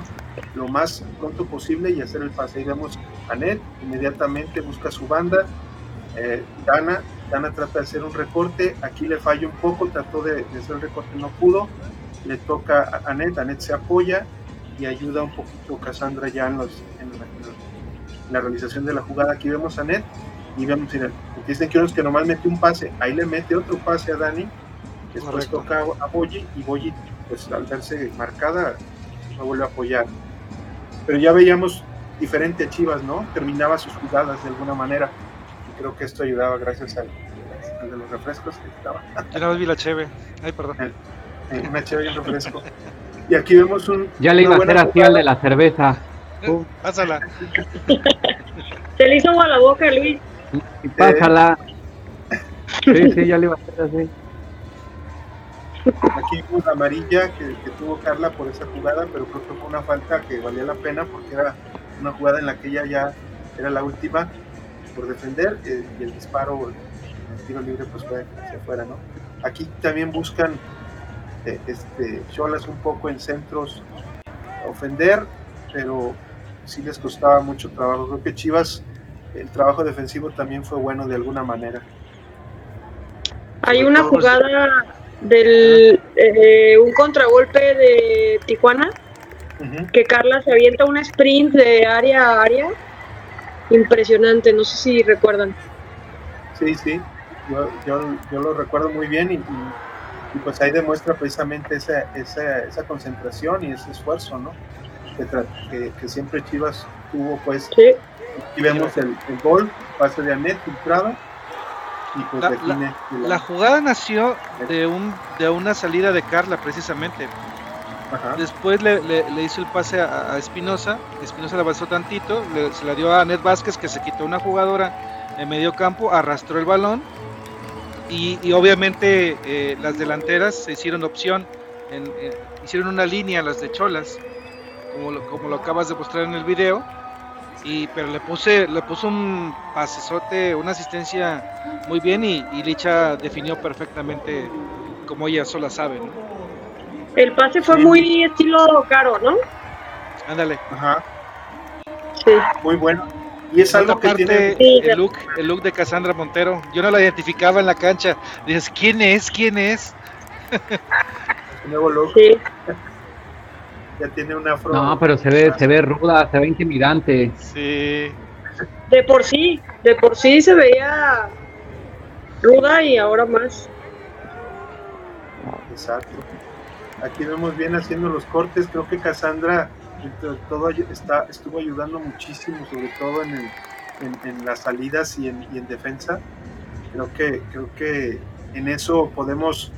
lo más pronto posible y hacer el pase. Y vemos Anet, inmediatamente busca su banda. Eh, Dana, Dana trata de hacer un recorte, aquí le falla un poco, trató de, de hacer el recorte, no pudo le toca a Anet, Anet se apoya y ayuda un poquito Cassandra ya en, los, en, la, realización de la jugada. Aquí vemos a Anet y vemos, mira, dicen que que nomás mete un pase, ahí le mete otro pase a Dani, después toca a Boyi y Boyi, pues al verse marcada, no vuelve a apoyar. Pero ya veíamos diferente a Chivas, ¿no? Terminaba sus jugadas de alguna manera. Y creo que esto ayudaba gracias al, de los refrescos que estaba. Ya no vi la cheve. Ay, perdón una chévere y refresco. Y aquí vemos un. Ya le iba a hacer así al de la cerveza. Uh, pásala. [LAUGHS] Se le hizo a la boca, Luis. Y pásala. Sí, sí, ya le iba a hacer así. Aquí vemos la amarilla que, tuvo Carla por esa jugada, pero creo que fue una falta que valía la pena porque era una jugada en la que ella ya era la última por defender eh, y el disparo, el tiro libre, pues fue hacia afuera, ¿no? Aquí también buscan este, Cholas un poco en centros ofender pero sí les costaba mucho trabajo. Creo que Chivas, el trabajo defensivo también fue bueno de alguna manera. Hay una jugada del eh, un contragolpe de Tijuana que Carla se avienta un sprint de área a área impresionante, no sé si recuerdan. Sí, sí, yo, lo recuerdo muy bien y, pues ahí demuestra precisamente esa, esa, concentración y ese esfuerzo, ¿no? Que, siempre Chivas tuvo, pues, sí. aquí vemos el, gol, pase de Anet, filtrada, y pues la, la, jugada nació de, un, de una salida de Carla, precisamente. Después le, hizo el pase a, Espinosa, Espinosa le avanzó tantito, se la dio a Anet Vázquez que se quitó una jugadora en medio campo, arrastró el balón y, obviamente eh, las delanteras se hicieron opción, hicieron una línea las de Cholas, como lo, como lo acabas de mostrar en el video, y, pero le puse, le puso un pasesote, una asistencia muy bien y, Licha definió perfectamente como ella sola sabe. El pase fue muy estilo caro, ¿no? Ándale. Ajá. Sí. Muy bueno. Y es algo que tiene el look, el look de Cassandra Montero. Yo no la identificaba en la cancha. Dices, ¿quién es? ¿Quién es? [LAUGHS] nuevo look. Sí. Ya tiene una afro. No, pero se ve, se ve ruda, se ve intimidante. Sí. De por sí, de por sí se veía ruda y ahora más. Exacto. Aquí vemos bien haciendo los cortes. Creo que Cassandra todo está, estuvo ayudando muchísimo, sobre todo en, en, las salidas y en, y en, defensa. Creo que, creo que en eso podemos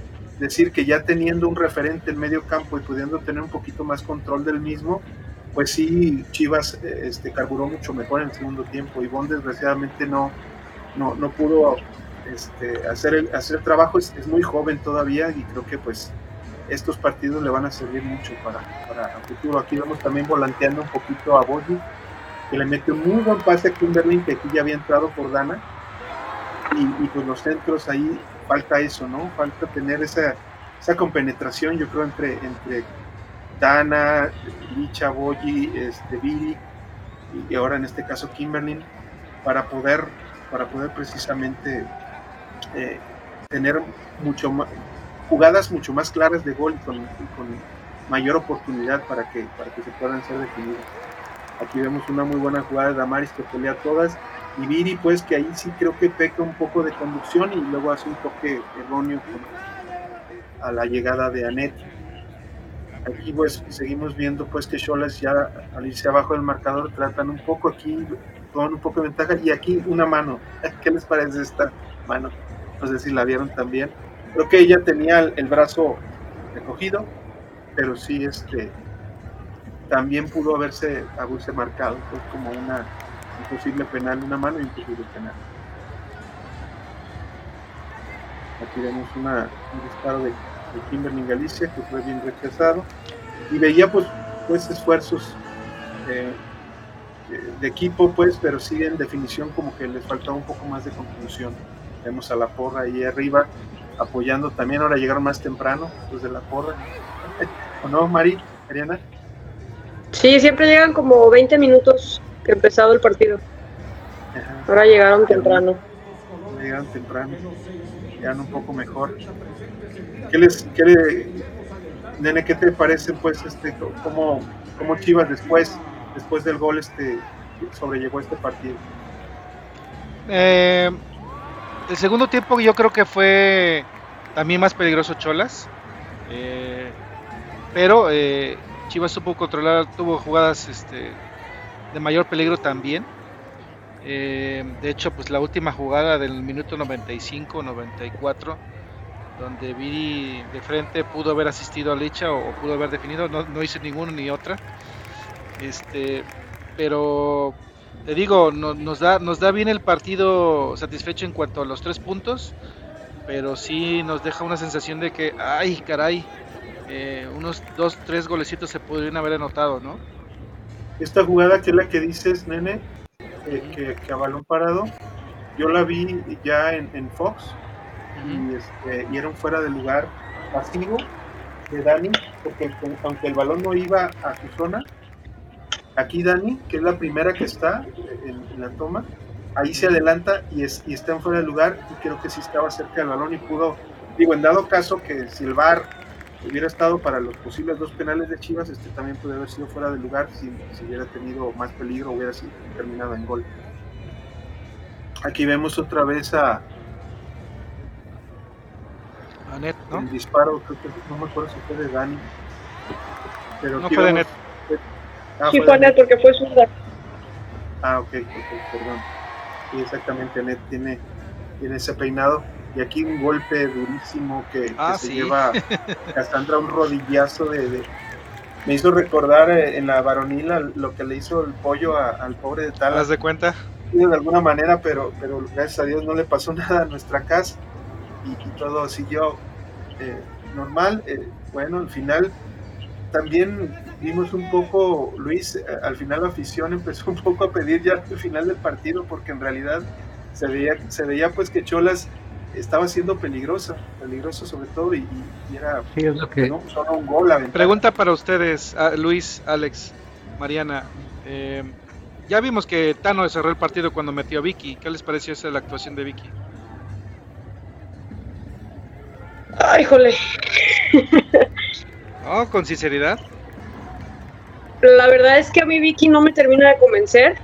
decir que ya teniendo un referente en medio campo y pudiendo tener un poquito más control del mismo, pues sí, Chivas este, carburó mucho mejor en el segundo tiempo. y Bond desgraciadamente no, no, no pudo este, hacer, el, hacer el trabajo, es, es, muy joven todavía y creo que pues estos partidos le van a servir mucho para, para el futuro. Aquí vamos también volanteando un poquito a Boyi, que le mete un muy buen pase a Kimberly, que aquí ya había entrado por Dana. Y, pues los centros ahí falta eso, ¿no? Falta tener esa, esa compenetración, yo creo, entre, entre Dana, Licha, Boyi, este, Viri y ahora en este caso Kimberly, para poder, para poder precisamente eh, tener mucho más, jugadas mucho más claras de gol y con, mayor oportunidad para que, para que se puedan ser definidas. Aquí vemos una muy buena jugada de Damaris que pelea todas y Viri pues que ahí sí creo que peca un poco de conducción y luego hace un toque erróneo a la llegada de Anet. Aquí pues seguimos viendo pues que Cholas ya al irse abajo del marcador tratan un poco aquí, con un poco de ventaja y aquí una mano. [LAUGHS] ¿Qué les parece esta mano? No sé si la vieron también Creo que ella tenía el, brazo recogido, pero sí este también pudo haberse, haberse marcado pues, como una imposible penal, una mano imposible penal. Aquí vemos una, un disparo de, de Kimberly Galicia que fue bien rechazado y veía pues, pues esfuerzos eh, de, equipo pues, pero sí en definición como que les faltaba un poco más de conclusión. Vemos a la porra ahí arriba apoyando también. Ahora llegaron más temprano, desde la porra. ¿O no, Mari? Mariana? Sí, siempre llegan como 20 minutos que empezado el partido. Ahora llegaron temprano. Llegaron temprano. Llegan un poco mejor. ¿Qué les, qué le, nene, qué te parece, pues, este, cómo, cómo Chivas después, después del gol, este, sobrellevó este partido? Eh, el segundo tiempo yo creo que fue también más peligroso Cholas. Eh, pero eh, Chivas supo controlar, tuvo jugadas este, de mayor peligro también. Eh, de hecho, pues la última jugada del minuto 95-94, donde Viri de frente pudo haber asistido a Licha o, pudo haber definido, no, no hizo ninguno ni otra. Este, pero te digo, nos, da, nos da bien el partido satisfecho en cuanto a los tres puntos, pero sí nos deja una sensación de que, ay, caray, eh, unos dos, tres golecitos se podrían haber anotado, ¿no? Esta jugada que es la que dices, nene, eh, que, a balón parado, yo la vi ya en, Fox y, este, y, era un fuera de lugar pasivo de Dani, porque aunque el balón no iba a su zona, Aquí Dani, que es la primera que está en, la toma, ahí se adelanta y, es, y está en fuera de lugar y creo que sí estaba cerca del balón y pudo, digo, en dado caso que si el VAR hubiera estado para los posibles dos penales de Chivas, este también puede haber sido fuera de lugar si, si hubiera tenido más peligro, hubiera sido terminado en gol. Aquí vemos otra vez a, Net, ¿no? El disparo, creo que no me acuerdo si fue de Dani. Pero no fue de Net. Ah, sí, fue Net porque fue zurda. Ah, ok, ok, perdón. Sí, exactamente, Net tiene, tiene ese peinado. Y aquí un golpe durísimo que, ah, se lleva [LAUGHS] Cassandra un rodillazo de, Me hizo recordar eh, en la varonila lo que le hizo el pollo al pobre de Talas. ¿Te das de cuenta? De alguna manera, pero, pero gracias a Dios no le pasó [LAUGHS] nada a nuestra casa y, todo siguió eh, normal. Eh, bueno, al final también vimos un poco, Luis, eh, al final la afición [LAUGHS] empezó un poco a pedir ya al final del partido porque en realidad se veía, se veía pues que Cholas estaba siendo peligrosa, peligroso sobre todo y, era solo un gol. Pregunta para ustedes, Luis, Alex, Mariana. ya vimos que Tano cerró el partido cuando metió a Vicky. ¿Qué les pareció esa la actuación de Vicky? Ay, jole. Oh, con sinceridad. La verdad es que a mí Vicky no me termina de convencer.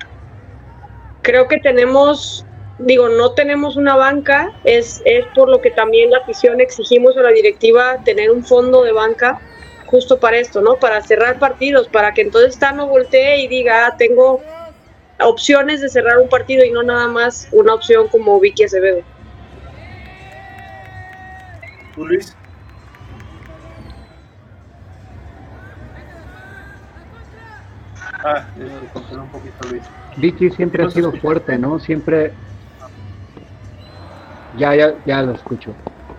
Creo que tenemos, digo, no tenemos una banca, es, es por lo que también la afición exigimos a la directiva tener un fondo de banca justo para esto, ¿no? Para cerrar partidos, para que entonces Tano voltee y diga, ah, tengo opciones de cerrar un partido y no nada más una opción como Vicky Acevedo. Luis? Ah, un poquito, Luis. Vicky siempre ha sido fuerte, ¿no? Siempre. Ya, ya, ya lo escucho.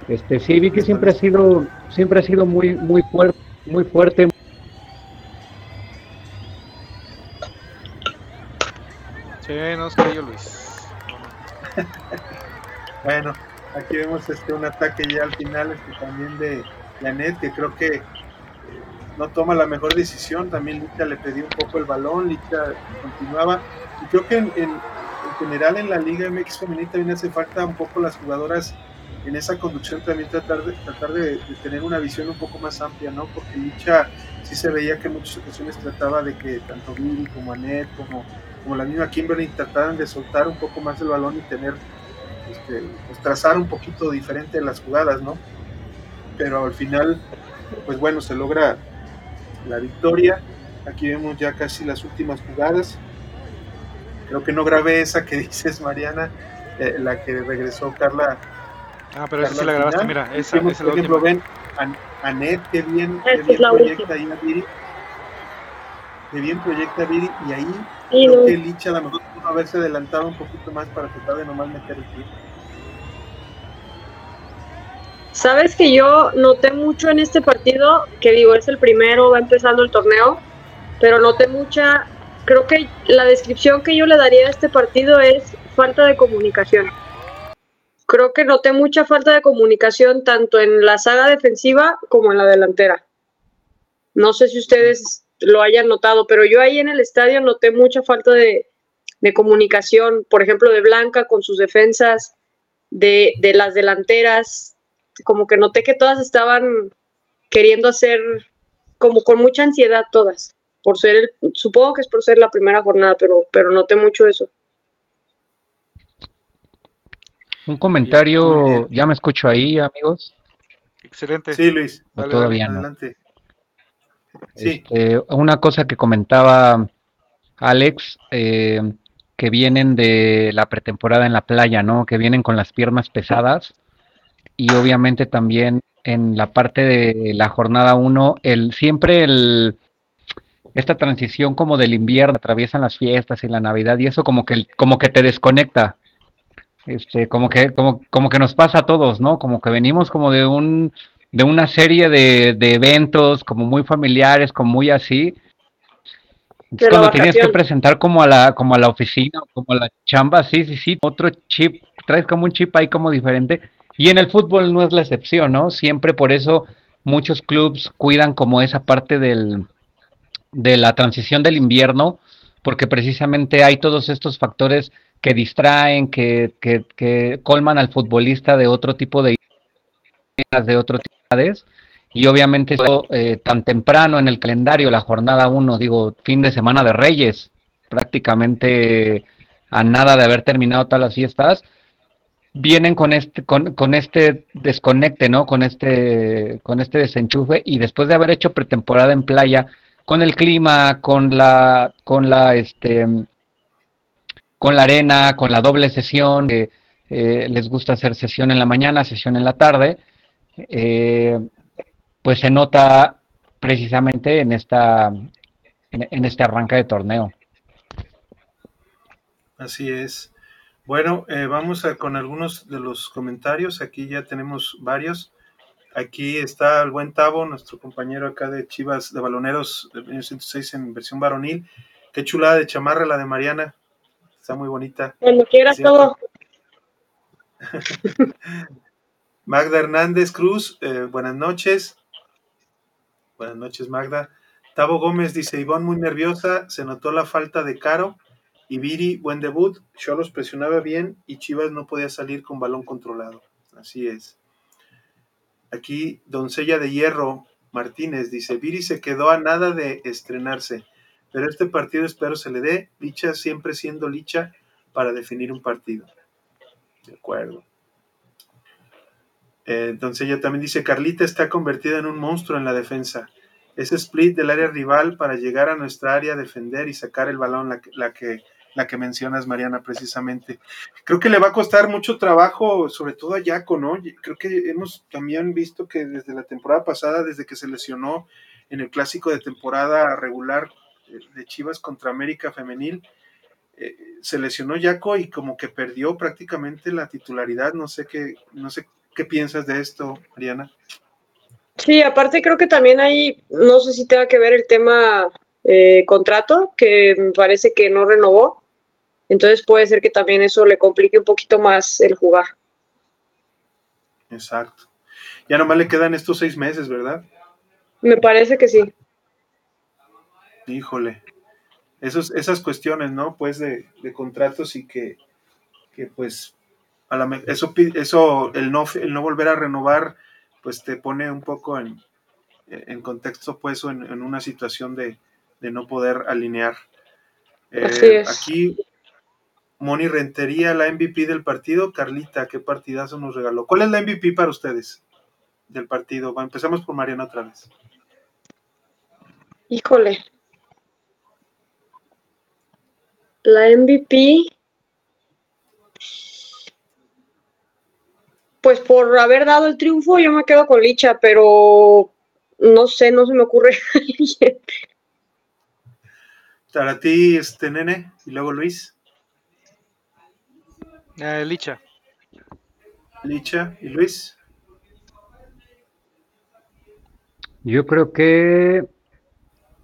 Este, sí, Vicky siempre ha sido, siempre ha sido muy, muy fuerte, muy fuerte. Sí, nos cayó Luis. [LAUGHS] bueno, Aquí vemos este un ataque ya al final este, también de Janet, que creo que eh, no toma la mejor decisión. También Licha le pedía un poco el balón, Licha continuaba. Y creo que en, general en la Liga MX Femenina también hace falta un poco las jugadoras en esa conducción también tratar de tratar de, tener una visión un poco más amplia, ¿no? Porque Licha sí se veía que en muchas ocasiones trataba de que tanto Viri como Anet como, como la misma Kimberly trataran de soltar un poco más el balón y tener este, pues, trazar un poquito diferente las jugadas, ¿no? Pero al final, pues bueno, se logra la victoria. Aquí vemos ya casi las últimas jugadas. Creo que no grabé esa que [LAUGHS] dices, Mariana, eh, la que regresó Carla. Ah, pero esa sí la grabaste, mira, esa, es la Por ejemplo, ven a Anet, que bien, que bien proyecta ahí a Viri. Que bien proyecta Viri, y ahí creo que Licha a lo mejor haberse adelantado un poquito más para tratar de nomás meter el pie. Sabes que yo noté mucho en este partido, que digo, es el primero, va empezando el torneo, pero noté mucha, creo que la descripción que yo le daría a este partido es falta de comunicación. Creo que noté mucha falta de comunicación tanto en la saga defensiva como en la delantera. No sé si ustedes lo hayan notado, pero yo ahí en el estadio noté mucha falta de, comunicación, por ejemplo, de Blanca con sus defensas, de, las delanteras, como que noté que todas estaban queriendo hacer como con mucha ansiedad todas, por ser, el, supongo que es por ser la primera jornada, pero, pero noté mucho eso. Un comentario, ya me escucho ahí, amigos. Excelente. Sí, Luis. todavía adelante. Sí. Este, una cosa que comentaba Alex, eh, que vienen de la pretemporada en la playa, ¿no? Que vienen con las piernas pesadas y obviamente también en la parte de la jornada 1, el, siempre el, esta transición como del invierno, atraviesan las fiestas y la Navidad y eso como que, como que te desconecta. Este, como que, como, como que nos pasa a todos, ¿no? Como que venimos como de un, de una serie de, de eventos como muy familiares, como muy así, cuando tienes que presentar como a la, como a la oficina, como a la chamba, sí, sí, sí, otro chip, traes como un chip ahí como diferente. Y en el fútbol no es la excepción, ¿no? Siempre por eso muchos clubs cuidan como esa parte del, de la transición del invierno, porque precisamente hay todos estos factores que distraen, que, que, colman al futbolista de otro tipo de de otro tipo y obviamente eso, eh, tan temprano en el calendario, la jornada 1, digo, fin de semana de Reyes, prácticamente a nada de haber terminado todas las fiestas, vienen con este, con, con, este desconecte, ¿no? Con este, con este desenchufe, y después de haber hecho pretemporada en playa, con el clima, con la, con la, este, con la arena, con la doble sesión, que eh, les gusta hacer sesión en la mañana, sesión en la tarde, eh, pues se nota precisamente en esta, en este arranque de torneo. Así es. Bueno, eh, vamos a, con algunos de los comentarios. Aquí ya tenemos varios. Aquí está el buen Tavo, nuestro compañero acá de Chivas de Baloneros año 106 en versión varonil. Qué chulada de chamarra la de Mariana. Está muy bonita. Cuando quieras todo. [LAUGHS] Magda Hernández Cruz, eh, buenas noches. Buenas noches, Magda. Tavo Gómez dice, Ivonne muy nerviosa, se notó la falta de Caro y Viri, buen debut, Cholos presionaba bien y Chivas no podía salir con balón controlado. Así es. Aquí, Doncella de Hierro Martínez dice, Viri se quedó a nada de estrenarse, pero este partido espero se le dé, Licha siempre siendo Licha para definir un partido. De acuerdo. Eh, Doncella también dice, Carlita está convertida en un monstruo en la defensa. Ese split del área rival para llegar a nuestra área, defender y sacar el balón, la que la que mencionas, Mariana, precisamente. Creo que le va a costar mucho trabajo, sobre todo a Jaco, ¿no? Creo que hemos también visto que desde la temporada pasada, desde que se lesionó en el clásico de temporada regular eh, de Chivas contra América Femenil, eh, se lesionó Jaco y como que perdió prácticamente la titularidad. No sé qué, no sé qué piensas de esto, Mariana. Sí, aparte creo que también hay, no sé si tenga que ver el tema eh, contrato, que parece que no renovó. Entonces puede ser que también eso le complique un poquito más el jugar. Exacto. Ya nomás le quedan estos seis meses, ¿verdad? Me parece que sí. Híjole. Esos, esas cuestiones, ¿no? Pues de, contratos y que, pues a la, eso, eso el, no, el no volver a renovar, pues te pone un poco en, en contexto, pues, en, en una situación de, no poder alinear. Eh, aquí Moni Rentería, la MVP del partido. Carlita, qué partidazo nos regaló. ¿Cuál es la MVP para ustedes del partido? empezamos por Mariana otra vez. Híjole. La MVP. Pues por haber dado el triunfo, yo me quedo con Licha, pero no sé, no se me ocurre. [LAUGHS] Para ti, este nene, y luego Luis. Eh, Licha. Licha y Luis. Yo creo que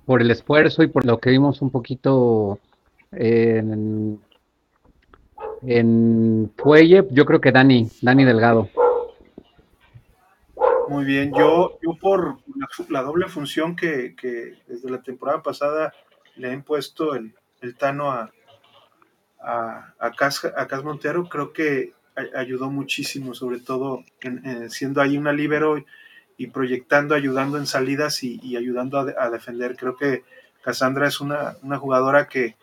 por el esfuerzo y por lo que vimos un poquito en, en Fuelle, yo creo que Dani, Dani Delgado. Muy bien, yo, yo por la, doble función que, desde la temporada pasada le han puesto el, el Tano a, a, a, Cas, a Montero, creo que ayudó muchísimo, sobre todo siendo ahí una libero y proyectando, ayudando en salidas y, ayudando a, defender. Creo que Cassandra es una, jugadora que,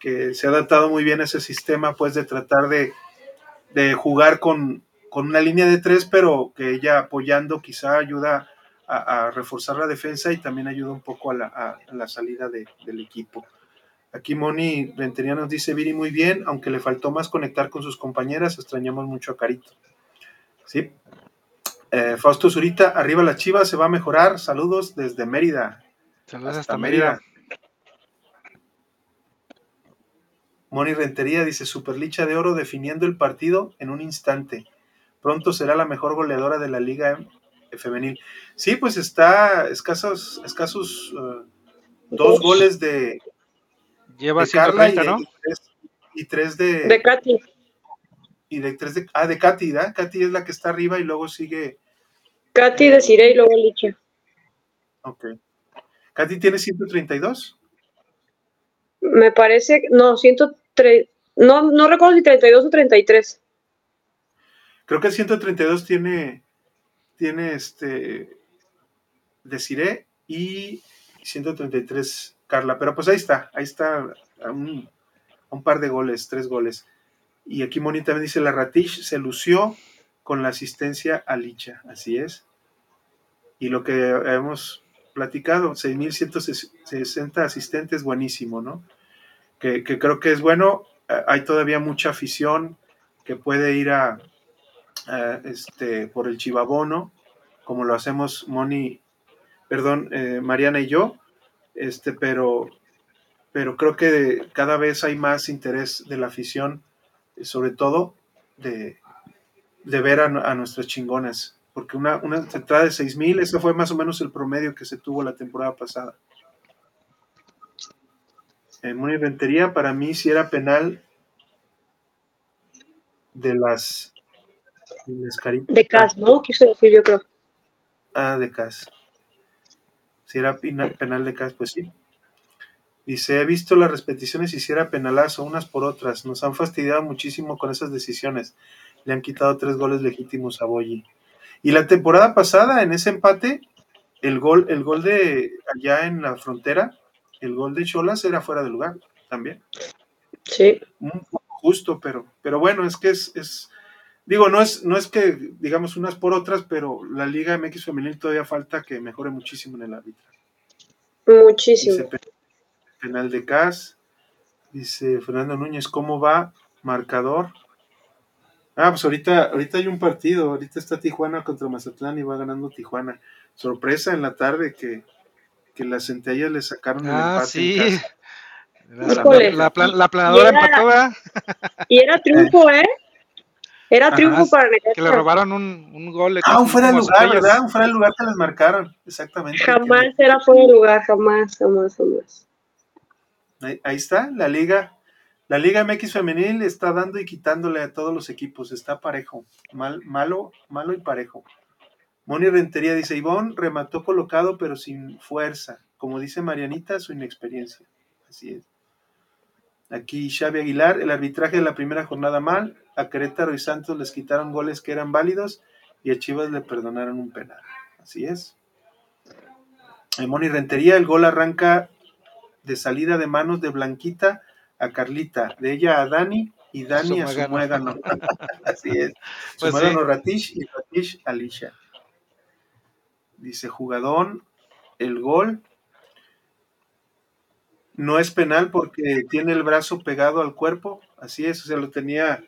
se ha adaptado muy bien a ese sistema, pues de tratar de, jugar con, una línea de tres, pero que ella apoyando quizá ayuda a, reforzar la defensa y también ayuda un poco a la, salida del equipo. Aquí Moni Rentería nos dice, Viri muy bien, aunque le faltó más conectar con sus compañeras, extrañamos mucho a Carito. ¿Sí? Eh, Fausto Zurita, arriba la chiva, se va a mejorar. Saludos desde Mérida. Saludos hasta, Mérida. Moni Rentería dice, Superlicha de Oro definiendo el partido en un instante. Pronto será la mejor goleadora de la liga femenil. Sí, pues está escasos, escasos uh, dos goles de, Lleva de 130, ¿no? Y tres, de. De Katy. Y de tres de. Ah, de Katy, ¿verdad? Katy es la que está arriba y luego sigue. Katy, de Cire y luego Licha. Ok. Katy tiene 132. Me parece, no, 103, no, no recuerdo si 32 o 33. Creo que el 132 tiene, tiene este, Desiree y 133 Carla, pero pues ahí está, ahí está un, par de goles, tres goles. Y aquí Moni también dice, la Ratish se lució con la asistencia a Licha, así es. Y lo que hemos platicado, 6.160 asistentes, buenísimo, ¿no? Que, creo que es bueno, eh, hay todavía mucha afición que puede ir a, este, por el chivabono, como lo hacemos Moni, perdón, eh, Mariana y yo, este, pero, pero creo que cada vez hay más interés de la afición, sobre todo de, ver a, nuestras chingonas, porque una, una entrada de 6.000, ese fue más o menos el promedio que se tuvo la temporada pasada. En Moni Rentería, para mí sí era penal de las de Cas, ¿no? Quiso decir yo creo. Ah, de Cas. Si era penal de Cas, pues sí. Dice, he visto las repeticiones y si era penalazo, unas por otras. Nos han fastidiado muchísimo con esas decisiones. Le han quitado tres goles legítimos a Boyi. Y la temporada pasada, en ese empate, el gol, el gol de allá en la frontera, el gol de Cholas era fuera de lugar también. Sí. Un poco justo, pero, pero bueno, es que es, es Digo, no es, no es que digamos unas por otras, pero la Liga MX Femenil todavía falta que mejore muchísimo en el árbitro. Muchísimo. penal de Cas. Dice Fernando Núñez, ¿cómo va? Marcador. Ah, pues ahorita, ahorita hay un partido, ahorita está Tijuana contra Mazatlán y va ganando Tijuana. Sorpresa en la tarde que, que las centellas le sacaron el ah, empate. Sí. La, la, planadora empató, Y era [LAUGHS] triunfo, ¿eh? Era triunfo para Necaxa. Que le robaron un, un gol. Ah, un fuera de lugar, ¿verdad? Un fuera de lugar que les marcaron. Exactamente. Jamás era fuera de lugar, jamás, jamás, jamás. Ahí, ahí, está, la liga. La Liga MX Femenil está dando y quitándole a todos los equipos. Está parejo. Mal, malo, malo y parejo. Moni Rentería dice: Ivonne remató colocado, pero sin fuerza. Como dice Marianita, su inexperiencia. Así es. Aquí Xavi Aguilar, el arbitraje de la primera jornada mal, a Querétaro y Santos les quitaron goles que eran válidos y a Chivas le perdonaron un penal. Así es. En Moni Rentería, el gol arranca de salida de manos de Blanquita a Carlita, de ella a Dani y Dani a su muégano. [LAUGHS] Así es. Su pues Ratish y Ratish Alicia. Dice jugadón, el gol no es penal porque tiene el brazo pegado al cuerpo, así es, o sea, lo tenía,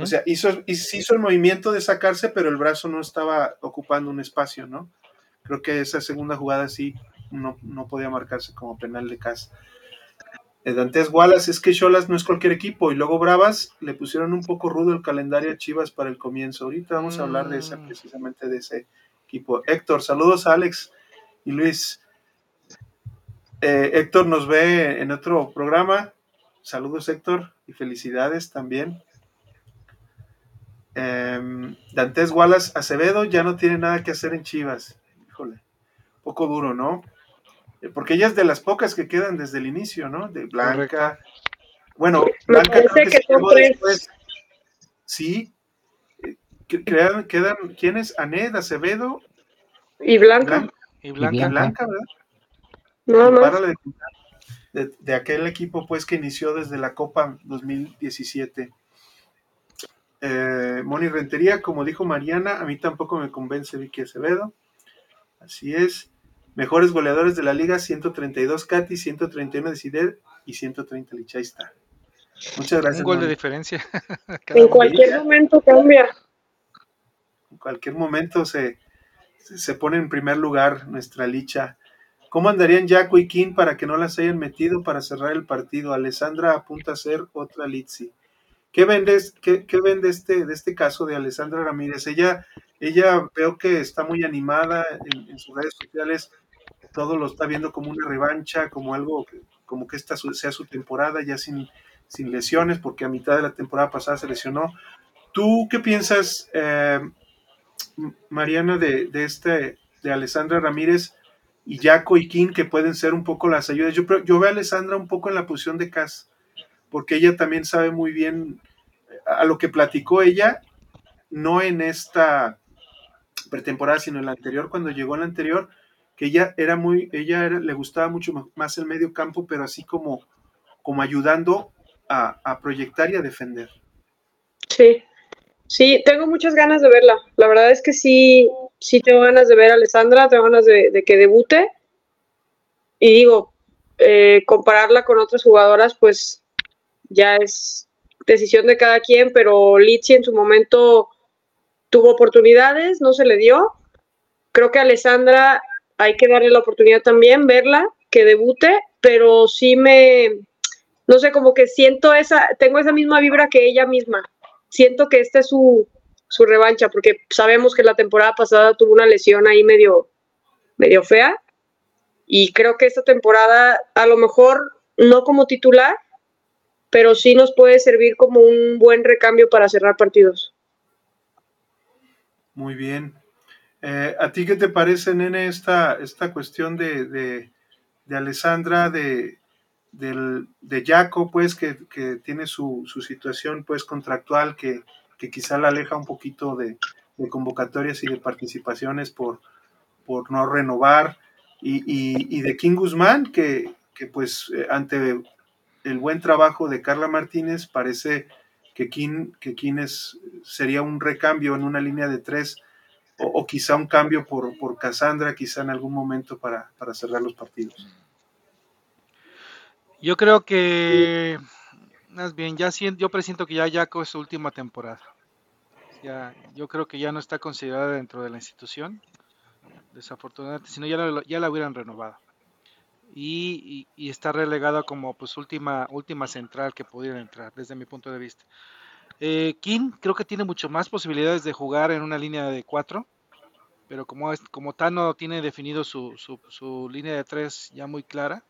o sea, hizo, hizo el movimiento de sacarse, pero el brazo no estaba ocupando un espacio, ¿no? Creo que esa segunda jugada sí no, podía marcarse como penal de casa. Dantes Wallace es que Cholas no es cualquier equipo y luego Bravas le pusieron un poco rudo el calendario a Chivas para el comienzo. Ahorita vamos a hablar de esa, mm. precisamente de ese equipo. Héctor, saludos a Alex y Luis. Eh, Héctor nos ve en otro programa. Saludos, Héctor, y felicidades también. Eh, Dantes Wallace Acevedo ya no tiene nada que hacer en Chivas. Híjole, poco duro, ¿no? Eh, porque ella es de las pocas que quedan desde el inicio, ¿no? De Blanca. Bueno, Blanca creo que, después. Sí. Eh, quedan, quedan, ¿quién es? Aned, Acevedo. Y Blanca. Y Blanca. Blanca, ¿verdad? De, aquel equipo pues que inició desde la Copa 2017. Eh, Moni Rentería, como dijo Mariana, a mí tampoco me convence Vicky Acevedo. Así es. Mejores goleadores de la liga, 132 Katy, 131 Decider y 130 Lichaista. Muchas gracias. Un gol de diferencia. [LAUGHS] en cualquier momento cambia. En cualquier momento se, se pone en primer lugar nuestra Licha. ¿Cómo andarían Jaco y King para que no las hayan metido para cerrar el partido? Alessandra apunta a ser otra Litsi. ¿Qué vende, qué, vende este, de este caso de Alessandra Ramírez? Ella, ella veo que está muy animada en, sus redes sociales, todo lo está viendo como una revancha, como algo, como que esta sea su temporada ya sin, sin lesiones, porque a mitad de la temporada pasada se lesionó. ¿Tú qué piensas, eh, Mariana, de, de, este, de Alessandra Ramírez? Y Jaco y King que pueden ser un poco las ayudas. Yo, yo veo a Alessandra un poco en la posición de Cass, porque ella también sabe muy bien a lo que platicó ella, no en esta pretemporada, sino en la anterior, cuando llegó en la anterior, que ella era muy, ella le gustaba mucho más el medio campo, pero así como, como ayudando a proyectar y a defender. Sí, sí, tengo muchas ganas de verla. La verdad es que sí, sí tengo ganas de ver a Alessandra, tengo ganas de, que debute. Y digo, eh, compararla con otras jugadoras, pues ya es decisión de cada quien, pero Litsi en su momento tuvo oportunidades, no se le dio. Creo que a Alessandra hay que darle la oportunidad también, verla, que debute, pero sí me, no sé, como que siento esa, tengo esa misma vibra que ella misma. Siento que esta es su, su revancha, porque sabemos que la temporada pasada tuvo una lesión ahí medio, medio fea. Y creo que esta temporada, a lo mejor no como titular, pero sí nos puede servir como un buen recambio para cerrar partidos. Muy bien. Eh, ¿A ti qué te parece, nene, esta, esta cuestión de, de, de Alessandra, de, del, de Jaco, pues, que, tiene su, situación, pues, contractual, que, quizá la aleja un poquito de, convocatorias y de participaciones por, por no renovar, y, de King Guzmán, que, pues, eh, ante el buen trabajo de Carla Martínez, parece que King, que sería un recambio en una línea de tres, o, quizá un cambio por, por Cassandra, quizá en algún momento para, para cerrar los partidos. Yo creo que, más bien, ya siento, yo presiento que ya Jaco es su última temporada. Ya, yo creo que ya no está considerada dentro de la institución, desafortunadamente, sino ya la, ya la hubieran renovado. Y, está relegada como pues última, última central que pudiera entrar, desde mi punto de vista. Eh, King creo que tiene mucho más posibilidades de jugar en una línea de cuatro, pero como, como Tano tiene definido su, su, su línea de tres ya muy clara,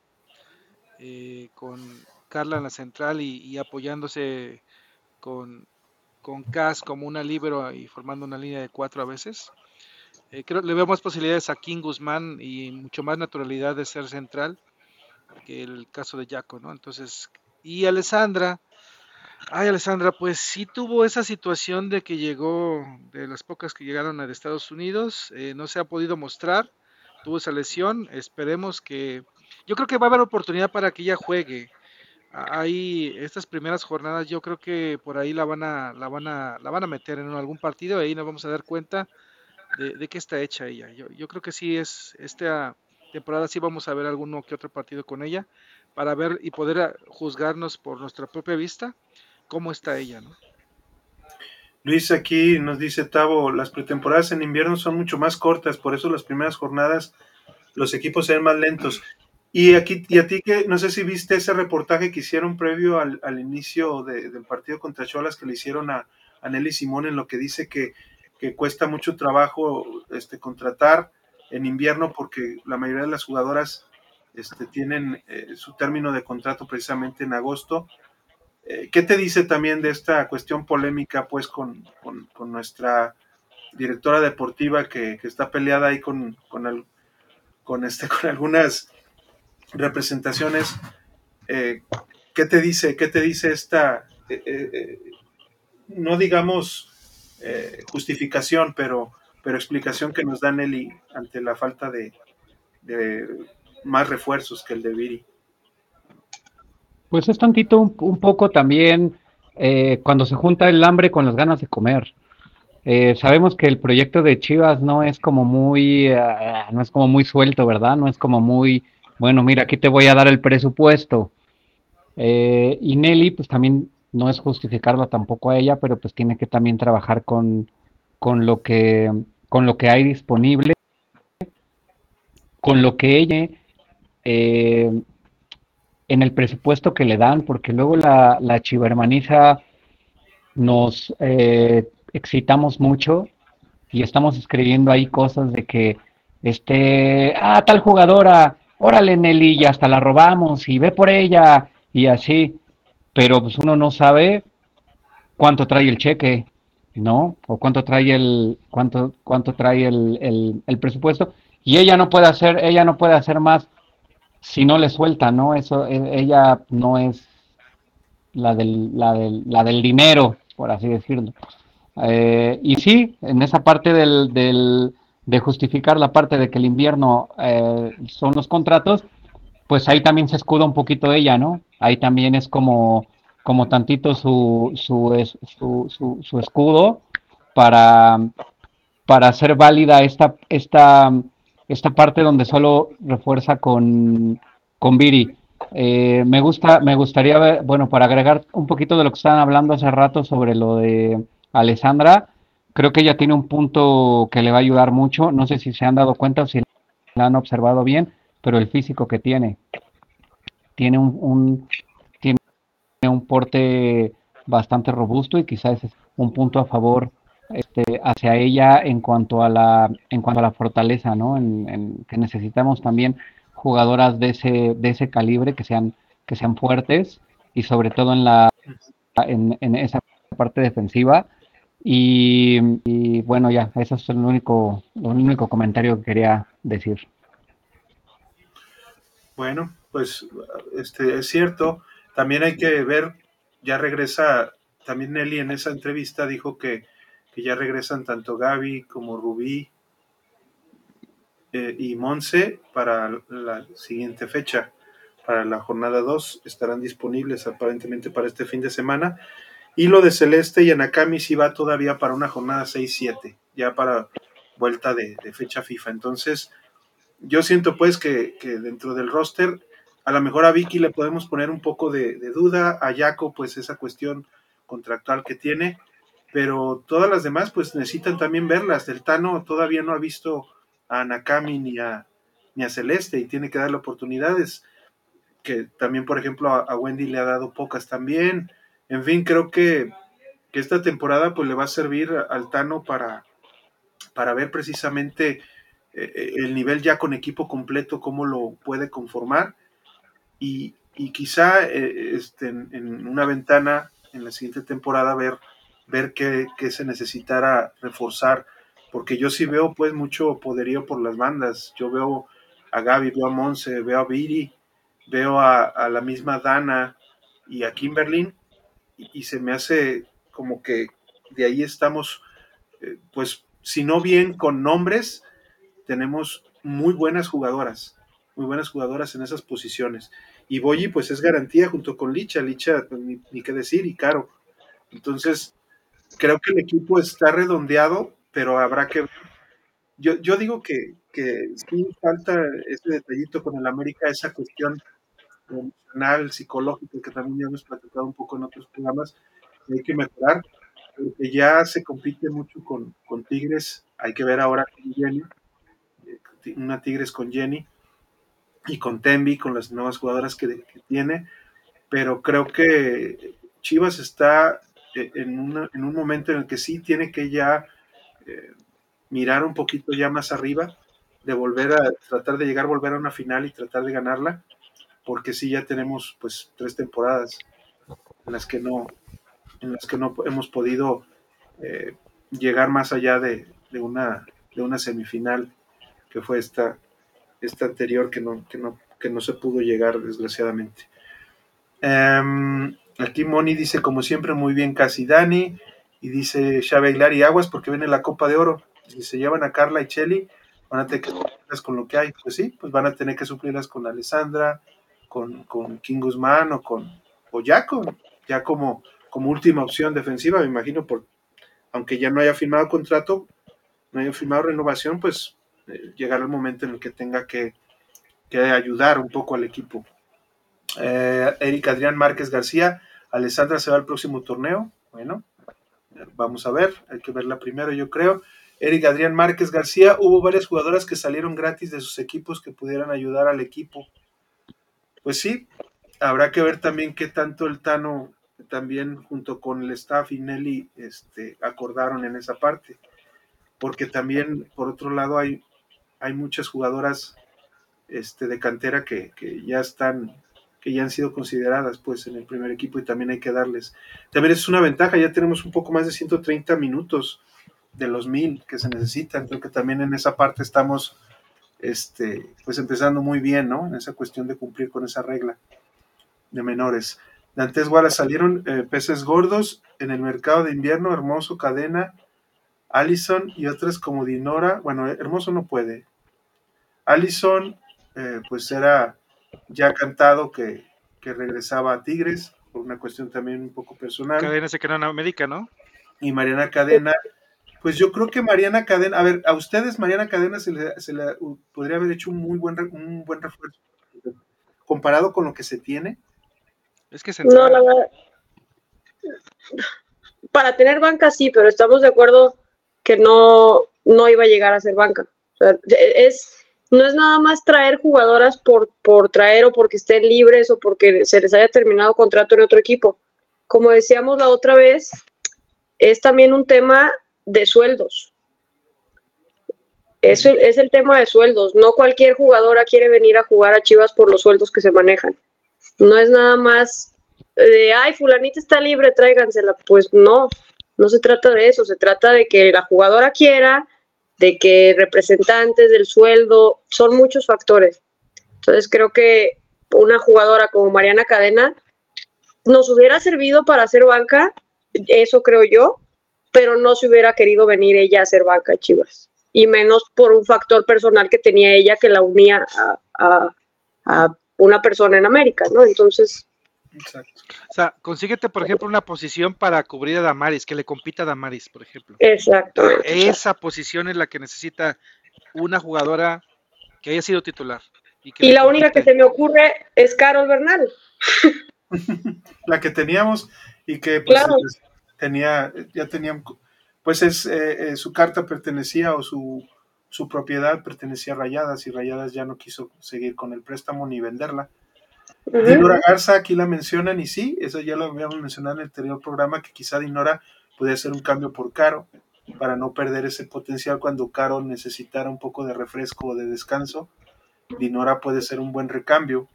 eh, con Carla en la central y, apoyándose con, con Cas como una libero y formando una línea de cuatro a veces. Eh, creo le veo más posibilidades a King Guzmán y mucho más naturalidad de ser central que el caso de Jaco, ¿no? Entonces, y Alessandra, ay Alessandra, pues sí tuvo esa situación de que llegó, de las pocas que llegaron a Estados Unidos, eh, no se ha podido mostrar, tuvo esa lesión, esperemos que yo creo que va a haber oportunidad para que ella juegue. Ahí, estas primeras jornadas, yo creo que por ahí la van a, la van a, la van a meter en algún partido y ahí nos vamos a dar cuenta de, de qué está hecha ella. Yo, creo que sí es, esta temporada sí vamos a ver alguno que otro partido con ella para ver y poder juzgarnos por nuestra propia vista cómo está ella, ¿no? Luis aquí nos dice Tavo, las pretemporadas en invierno son mucho más cortas, por eso las primeras jornadas los equipos se ven más lentos. Y aquí, y a ti que no sé si viste ese reportaje que hicieron previo al, inicio del partido contra Cholas que le hicieron a, Nelly Simón en lo que dice que, cuesta mucho trabajo este, contratar en invierno porque la mayoría de las jugadoras este, tienen eh, su término de contrato precisamente en agosto. Eh, ¿Qué te dice también de esta cuestión polémica pues con, nuestra directora deportiva que, está peleada ahí con, con, con, este, [LAUGHS] con algunas representaciones, eh, ¿qué te dice? ¿Qué te dice esta, eh, eh, no digamos justificación, pero, pero explicación que nos da Nelly ante la falta de, más refuerzos que el de Viri? Pues es tantito un, poco también cuando se junta el hambre con las ganas de comer. sabemos que el proyecto de Chivas no es como muy, no es como muy suelto, ¿verdad? No es como muy bueno, mira, aquí te voy a dar el presupuesto. Eh, y Nelly, pues también no es justificarla tampoco a ella, pero pues tiene que también trabajar con, lo, que, con lo que hay disponible, con lo que ella, eh, en el presupuesto que le dan, porque luego la, la chivermaniza nos eh, excitamos mucho y estamos escribiendo ahí cosas de que, este, ah, tal jugadora órale Nelly, y hasta la robamos y ve por ella y así, pero pues uno no sabe cuánto trae el cheque, ¿no? O cuánto trae el, cuánto, cuánto trae el, el, presupuesto. y ella no puede hacer, ella no puede hacer más si no le suelta, ¿no? Eso, e, ella no es la del, la del, la del dinero, por así decirlo. Eh, y sí, en esa parte del, del, de justificar la parte de que el invierno eh, son los contratos, pues ahí también se escuda un poquito ella, ¿no? Ahí también es como, como tantito su, su, su, su, escudo para, para hacer válida esta, esta, esta parte donde solo refuerza con, con Viri. Eh, me gusta, me gustaría ver, bueno, para agregar un poquito de lo que estaban hablando hace rato sobre lo de Alessandra, creo que ella tiene un punto que le va a ayudar mucho. No sé si se han dado cuenta o si la han observado bien, pero el físico que tiene. Tiene un, tiene un porte bastante robusto y quizás es un punto a favor este, hacia ella en cuanto a la en cuanto a la fortaleza, ¿no? En, que necesitamos también jugadoras de ese de ese calibre que sean que sean fuertes y sobre todo en la en, en esa parte defensiva y, bueno, ya, eso es el único, el único comentario que quería decir. Bueno, pues este es cierto. También hay que ver, ya regresa, también Nelly en esa entrevista dijo que, ya regresan tanto Gaby como Rubí eh, y Monse para la siguiente fecha, para la jornada 2, estarán disponibles aparentemente para este fin de semana y lo de Celeste y Anakami sí va todavía para una jornada 6-7, ya para vuelta de, fecha FIFA. Entonces, yo siento pues que, dentro del roster, a lo mejor a Vicky le podemos poner un poco de, duda, a Jaco pues esa cuestión contractual que tiene, pero todas las demás pues necesitan también verlas. Del Tano todavía no ha visto a Anakami ni a, ni a Celeste y tiene que darle oportunidades, que también por ejemplo a Wendy le ha dado pocas también en fin, creo que, esta temporada pues le va a servir al Tano para, para ver precisamente eh, eh, el nivel ya con equipo completo, cómo lo puede conformar. Y, quizá eh, este, en, una ventana en la siguiente temporada ver, ver qué, se necesitara reforzar, porque yo sí veo pues mucho poderío por las bandas, yo veo a Gaby, veo a Monse, veo a Viri, veo a, a la misma Dana y a Kimberlyn y, se me hace como que de ahí estamos, eh, pues, si no bien con nombres, tenemos muy buenas jugadoras, muy buenas jugadoras en esas posiciones. Y Boyi, pues es garantía junto con Licha, Licha, pues, ni, qué decir, y Caro. Entonces, creo que el equipo está redondeado, pero habrá que Yo, yo digo que, que sí falta ese detallito con el América, esa cuestión emocional, psicológico, que también ya hemos platicado un poco en otros programas, hay que mejorar, porque ya se compite mucho con, Tigres, hay que ver ahora con Jenny, eh, una Tigres con Jenny y con Tembi, con las nuevas jugadoras que, tiene, pero creo que Chivas está eh, en, un momento en el que sí tiene que ya eh, mirar un poquito ya más arriba, de volver a tratar de llegar, volver a una final y tratar de ganarla, porque sí ya tenemos pues tres temporadas en las que no, en las que no hemos podido eh, llegar más allá de, una, de una semifinal que fue esta, esta anterior que no, que no, que no se pudo llegar desgraciadamente. Em, aquí Moni dice como siempre muy bien casi Dani y dice Xavi Aguilar y Aguas porque viene la Copa de Oro. Si se llevan a Carla y Cheli, van a tener que suplirlas con lo que hay. Pues sí, pues van a tener que suplirlas con Alessandra, con, con King Guzmán o con o ya, como, como última opción defensiva, me imagino, por, aunque ya no haya firmado contrato, no haya firmado renovación, pues eh, llegará el momento en el que tenga que, ayudar un poco al equipo. Eh, Eric Adrián Márquez García, Alessandra se va al próximo torneo. Bueno, vamos a ver, hay que verla primero, yo creo. Eric Adrián Márquez García, hubo varias jugadoras que salieron gratis de sus equipos que pudieran ayudar al equipo pues sí, habrá que ver también qué tanto el Tano también junto con el staff y Nelly este, acordaron en esa parte. Porque también, por otro lado, hay, hay muchas jugadoras este, de cantera que, ya están, que ya han sido consideradas pues en el primer equipo y también hay que darles. También es una ventaja, ya tenemos un poco más de 130 minutos de los mil que se necesitan. Creo que también en esa parte estamos este, pues empezando muy bien, ¿no? En esa cuestión de cumplir con esa regla de menores. De antes Wallace salieron eh, peces gordos en el mercado de invierno, Hermoso, Cadena, Allison y otras como Dinora. Bueno, Hermoso no puede. Allison, eh, pues era ya cantado que, que, regresaba a Tigres, por una cuestión también un poco personal. Cadena se quedó en América, ¿no? Y Mariana Cadena, pues yo creo que Mariana Cadena, a ver, a ustedes Mariana Cadena se le, se le podría haber hecho un muy buen, un buen refuerzo comparado con lo que se tiene. Es que se No, la verdad. Para tener banca sí, pero estamos de acuerdo que no, no iba a llegar a ser banca. O sea, es, no es nada más traer jugadoras por, por traer o porque estén libres o porque se les haya terminado contrato en otro equipo. Como decíamos la otra vez, es también un tema de sueldos. Eso es el tema de sueldos. No cualquier jugadora quiere venir a jugar a Chivas por los sueldos que se manejan. No es nada más de, ay, fulanita está libre, tráigansela. Pues no, no se trata de eso, se trata de que la jugadora quiera, de que representantes del sueldo, son muchos factores. Entonces creo que una jugadora como Mariana Cadena nos hubiera servido para hacer banca, eso creo yo, pero no se hubiera querido venir ella a hacer banca Chivas. Y menos por un factor personal que tenía ella que la unía a, a, a una persona en América, ¿no? Entonces. Exacto. O sea, consíguete, por ejemplo, una posición para cubrir a Damaris, que le compita a Damaris, por ejemplo. Exacto. Esa posición es la que necesita una jugadora que haya sido titular. Y, y la única que se me ocurre es Carol Bernal. [LAUGHS] la que teníamos y que pues, claro. Tenía, ya tenían, pues es, eh, eh, su carta pertenecía o su su propiedad pertenecía a Rayadas y Rayadas ya no quiso seguir con el préstamo ni venderla. Dinora Garza aquí la mencionan y sí, eso ya lo habíamos mencionado en el anterior programa, que quizá Dinora puede hacer un cambio por Caro para no perder ese potencial cuando Caro necesitara un poco de refresco o de descanso. Dinora puede ser un buen recambio,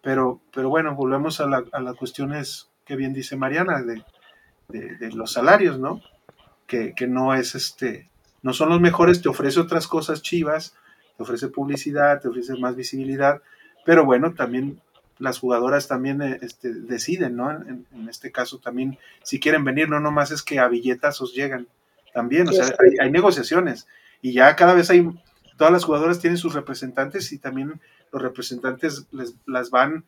pero, pero bueno, volvemos a, la, a las cuestiones que bien dice Mariana de, de, de los salarios, ¿no? Que, que no es este no son los mejores, te ofrece otras cosas chivas, te ofrece publicidad, te ofrece más visibilidad, pero bueno, también las jugadoras también eh, este, deciden, ¿no? En, este caso también, si quieren venir, no nomás es que a billetazos llegan, también, o sea, hay, negociaciones y ya cada vez hay, todas las jugadoras tienen sus representantes y también los representantes les, las van,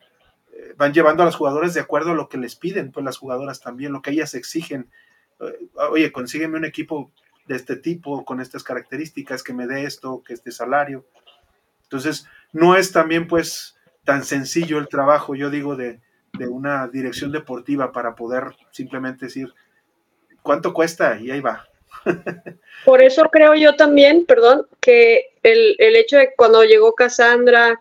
van llevando a las jugadoras de acuerdo a lo que les piden, pues las jugadoras también, lo que ellas exigen. Eh, oye, consígueme un equipo de este tipo, con estas características, que me dé esto, que este salario. Entonces, no es también pues tan sencillo el trabajo, yo digo, de, de una dirección deportiva para poder simplemente decir, ¿cuánto cuesta? Y ahí va. Por eso creo yo también, perdón, que el, el hecho de cuando llegó Cassandra,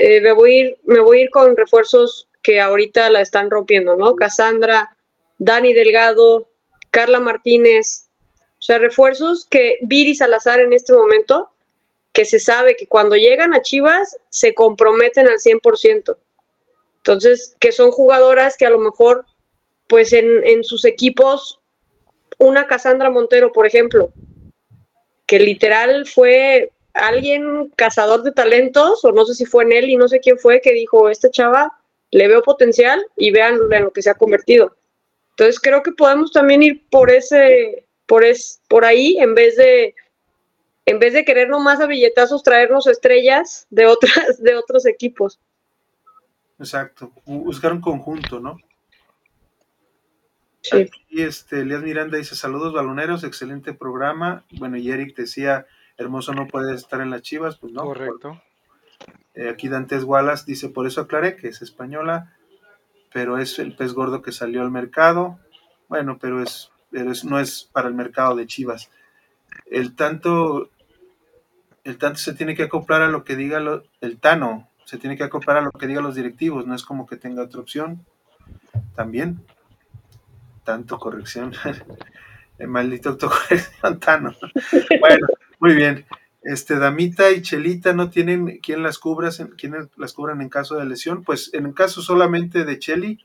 eh, me, voy a ir, me voy a ir con refuerzos que ahorita la están rompiendo, ¿no? Cassandra, Dani Delgado, Carla Martínez, o sea, refuerzos que Viri Salazar en este momento, que se sabe que cuando llegan a Chivas se comprometen al 100%. Entonces, que son jugadoras que a lo mejor, pues en, en sus equipos, una Cassandra Montero, por ejemplo, que literal fue alguien cazador de talentos, o no sé si fue en él y no sé quién fue, que dijo, esta chava le veo potencial y vean en lo que se ha convertido. Entonces creo que podemos también ir por ese, por, es, por ahí, en vez de en vez de querer nomás a billetazos traernos estrellas de otras de otros equipos. Exacto, buscar un conjunto, ¿no? Sí. Y este, Elias Miranda dice, saludos baloneros, excelente programa. Bueno, y Eric decía, hermoso no puede estar en las chivas, pues no. Correcto. Eh, aquí Dantes Wallace dice, por eso aclaré que es española, pero es el pez gordo que salió al mercado. Bueno, pero es pero no es para el mercado de Chivas. El tanto, el tanto se tiene que acoplar a lo que diga el Tano, se tiene que acoplar a lo que digan los directivos, no es como que tenga otra opción. También, tanto corrección, [LAUGHS] el maldito autocorrección Tano. [LAUGHS] Bueno, muy bien. Este, Damita y Chelita no tienen quien las cubra, quienes las cubran en caso de lesión. Pues en el caso solamente de Cheli,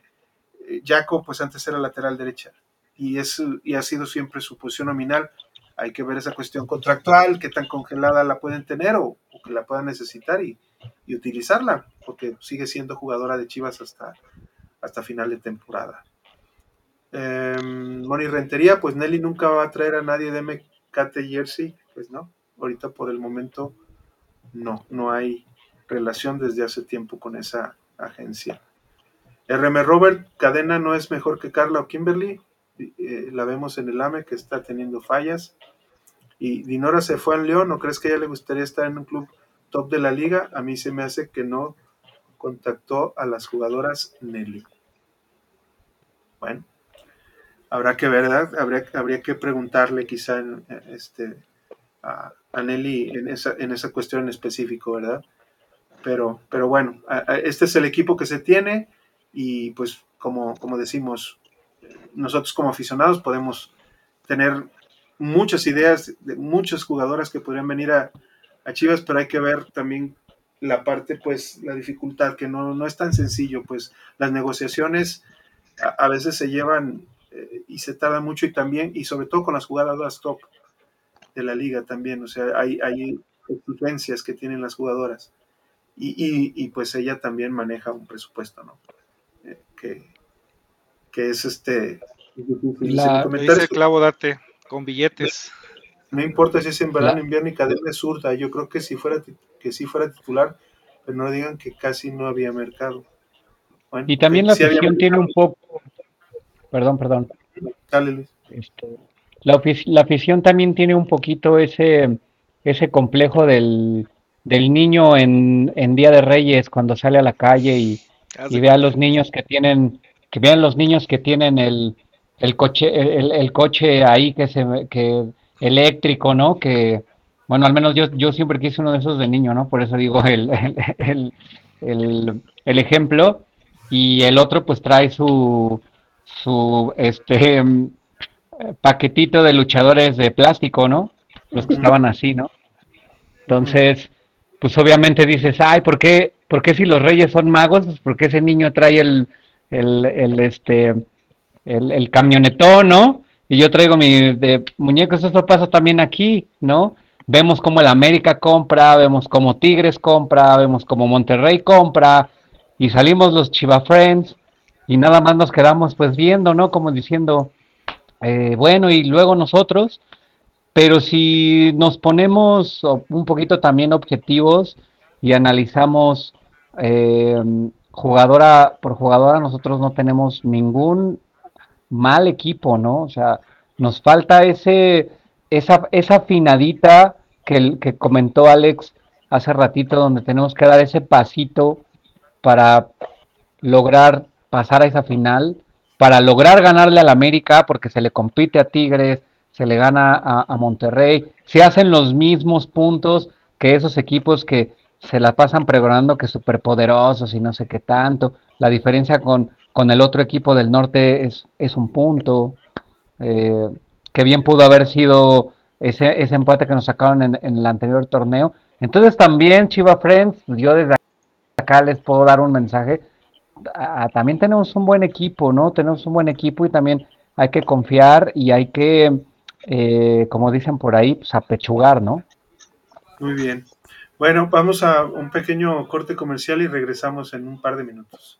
eh, Jaco, pues antes era lateral derecha y, es, y ha sido siempre su posición nominal. hay que ver esa cuestión contractual, qué tan congelada la pueden tener o, que la puedan necesitar y, utilizarla, porque sigue siendo jugadora de Chivas hasta, hasta final de temporada. Eh, Moni Rentería, pues Nelly nunca va a traer a nadie de MKT Jersey, pues no, ahorita por el momento no, no hay relación desde hace tiempo con esa agencia. RM Robert, Cadena no es mejor que Carla o Kimberly, eh, la vemos en el AME que está teniendo fallas. Y Dinora se fue al León, ¿no crees que a ella le gustaría estar en un club top de la liga? A mí se me hace que no contactó a las jugadoras Nelly. Bueno, habrá que ver, ¿verdad? Habría, habría que preguntarle quizá este, a, Nelly en esa, en esa cuestión en específico, ¿verdad? Pero, pero bueno, este es el equipo que se tiene y pues como, como decimos, nosotros como aficionados podemos tener muchas ideas de muchas jugadoras que podrían venir a, Chivas, pero hay que ver también la parte, pues, la dificultad, que no, no es tan sencillo, pues las negociaciones a, veces se llevan eh, y se tarda mucho y también, y sobre todo con las jugadoras top de la liga también, o sea, hay, hay exigencias que tienen las jugadoras y, y, pues ella también maneja un presupuesto, ¿no? Eh, que, que es este. La, dice clavo date con billetes. No importa si es en verano, invierno y cadena zurda. Yo creo que si fuera que si fuera titular, pero no digan que casi no había mercado. y también la afición tiene un poco. Perdón, perdón. Dale, Luis. Este, la, la, afición también tiene un poquito ese, ese complejo del, del niño en, en, Día de Reyes cuando sale a la calle y, y ve a los niños que tienen que vean los niños que tienen el, el coche, el, coche ahí que se que eléctrico, ¿no? Que, bueno, al menos yo, yo siempre quise uno de esos de niño, ¿no? Por eso digo el, [LAUGHS] el, el, el ejemplo. Y el otro pues trae su, su este paquetito de luchadores de plástico, ¿no? Los que estaban así, ¿no? Entonces, pues obviamente dices, ay, ¿por qué, ¿por qué si los reyes son magos? Pues porque ese niño trae el, el, el este, el, el, camionetón, ¿no? Y yo traigo mi de muñecos, eso pasa también aquí, ¿no? Vemos cómo el América compra, vemos cómo Tigres compra, vemos cómo Monterrey compra, y salimos los Chiva Friends, y nada más nos quedamos pues viendo, ¿no? Como diciendo, eh, bueno, y luego nosotros, pero si nos ponemos un poquito también objetivos y analizamos eh, jugadora por jugadora nosotros no tenemos ningún mal equipo, ¿no? O sea, nos falta ese, esa, esa afinadita que, que comentó Alex hace ratito, donde tenemos que dar ese pasito para lograr pasar a esa final, para lograr ganarle al América, porque se le compite a Tigres, se le gana a, Monterrey, se hacen los mismos puntos que esos equipos que se la pasan pregonando que superpoderosos y no sé qué tanto. La diferencia con, con el otro equipo del norte es, es un punto. Eh, que bien pudo haber sido ese, ese empate que nos sacaron en, el anterior torneo. Entonces también, Chiva Friends, yo desde acá les puedo dar un mensaje. También tenemos un buen equipo, ¿no? Tenemos un buen equipo y también hay que confiar y hay que, eh, como dicen por ahí, pues apechugar, ¿no? Muy bien. Bueno, vamos a un pequeño corte comercial y regresamos en un par de minutos.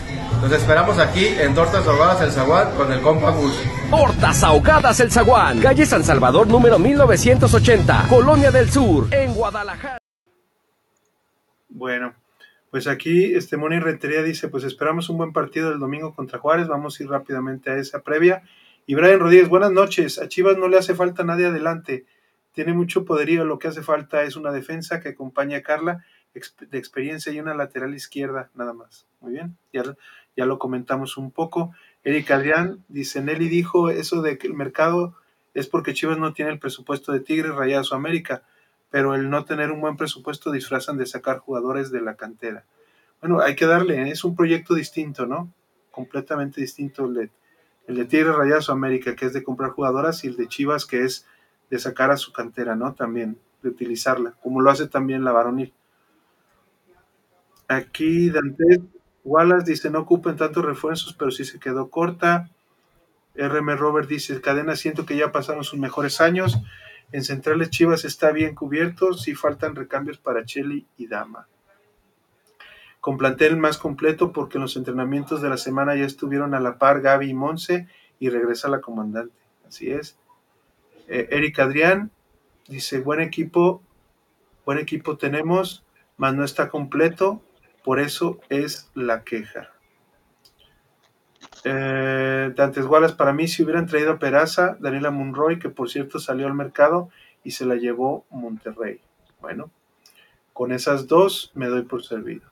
Los esperamos aquí en Tortas Ahogadas El Zaguán con el compa Gus. Tortas Ahogadas El Zaguán, calle San Salvador número 1980, Colonia del Sur, en Guadalajara. Bueno, pues aquí este Moni Rentería dice, pues esperamos un buen partido el domingo contra Juárez, vamos a ir rápidamente a esa previa. Y Brian Rodríguez, buenas noches, a Chivas no le hace falta nadie adelante, tiene mucho poderío, lo que hace falta es una defensa que acompañe a Carla de experiencia y una lateral izquierda, nada más. Muy bien, ya, ya lo comentamos un poco. Eric Adrián dice, Nelly dijo eso de que el mercado es porque Chivas no tiene el presupuesto de Tigres, Rayados o América, pero el no tener un buen presupuesto disfrazan de sacar jugadores de la cantera. Bueno, hay que darle, es un proyecto distinto, ¿no? Completamente distinto el de, el de Tigres, Rayados o América, que es de comprar jugadoras, y el de Chivas, que es de sacar a su cantera, ¿no? También, de utilizarla, como lo hace también la varonil. Aquí Dante Wallace dice, no ocupen tantos refuerzos, pero sí se quedó corta. RM Robert dice, cadena, siento que ya pasaron sus mejores años. En Centrales Chivas está bien cubierto, sí faltan recambios para Cheli y Dama. Con plantel más completo porque los entrenamientos de la semana ya estuvieron a la par Gaby y Monse y regresa la comandante. Así es. Eh, Eric Adrián dice, buen equipo, buen equipo tenemos, mas no está completo, por eso es la queja. Eh, Dantes Wallace, para mí, si hubieran traído a Peraza, Daniela Monroy, que por cierto salió al mercado y se la llevó Monterrey. Bueno, con esas dos me doy por servido.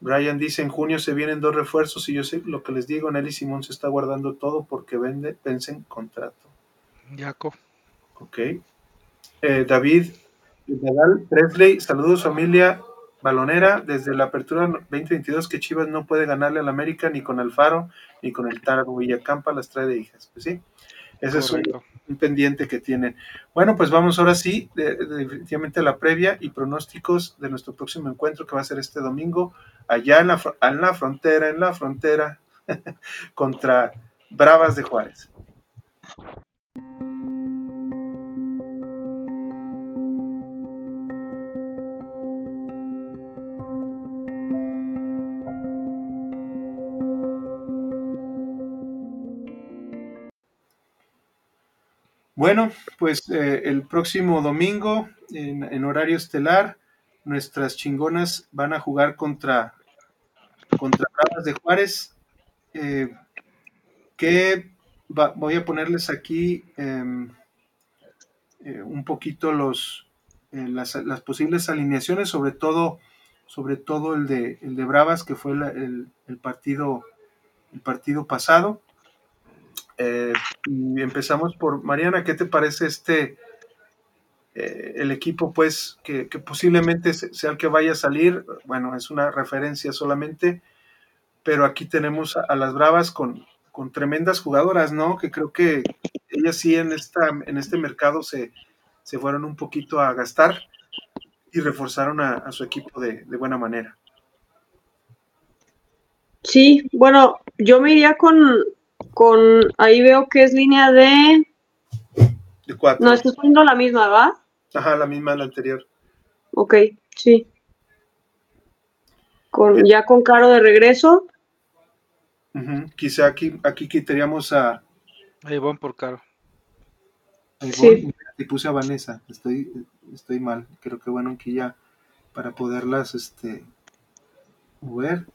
Brian dice, en junio se vienen dos refuerzos y yo sé lo que les digo, Nelly Simón se está guardando todo porque vende, vencen contrato. Yaco. Ok. Eh, David Nadal Presley, saludos familia balonera desde la apertura 2022 que Chivas no puede ganarle al América ni con Alfaro ni con el Tarago Villacampa las trae de hijas. Pues sí, ese es un, un, pendiente que tienen. Bueno, pues vamos ahora sí, de, de, definitivamente a la previa y pronósticos de nuestro próximo encuentro que va a ser este domingo allá en la, en la frontera, en la frontera [LAUGHS] contra Bravas de Juárez. Bueno, pues eh, el próximo domingo, en, horario estelar, nuestras chingonas van a jugar contra, contra Bravas de Juárez. Eh, que voy a ponerles aquí eh, un poquito los, las, posibles alineaciones, sobre todo, sobre todo el de, el de Bravas, que fue el, el, partido, el partido pasado. Eh, y empezamos por Mariana, ¿qué te parece este eh, el equipo pues que, posiblemente sea el que vaya a salir? Bueno, es una referencia solamente, pero aquí tenemos a, las Bravas con, con, tremendas jugadoras, ¿no? Que creo que ellas sí en esta en este mercado se, se fueron un poquito a gastar y reforzaron a, su equipo de buena manera. Sí, bueno, yo me iría con, con, ahí veo que es línea de... De cuatro. No, estás poniendo la misma, ¿verdad? Ajá, la misma la anterior. Ok, sí. Con, ya con Caro de regreso. Uh -huh. Quizá aquí, aquí quitaríamos a... Ahí van por Caro. Ahí sí. Y puse a Vanessa, estoy, estoy mal. Creo que bueno, aquí ya para poderlas este, mover.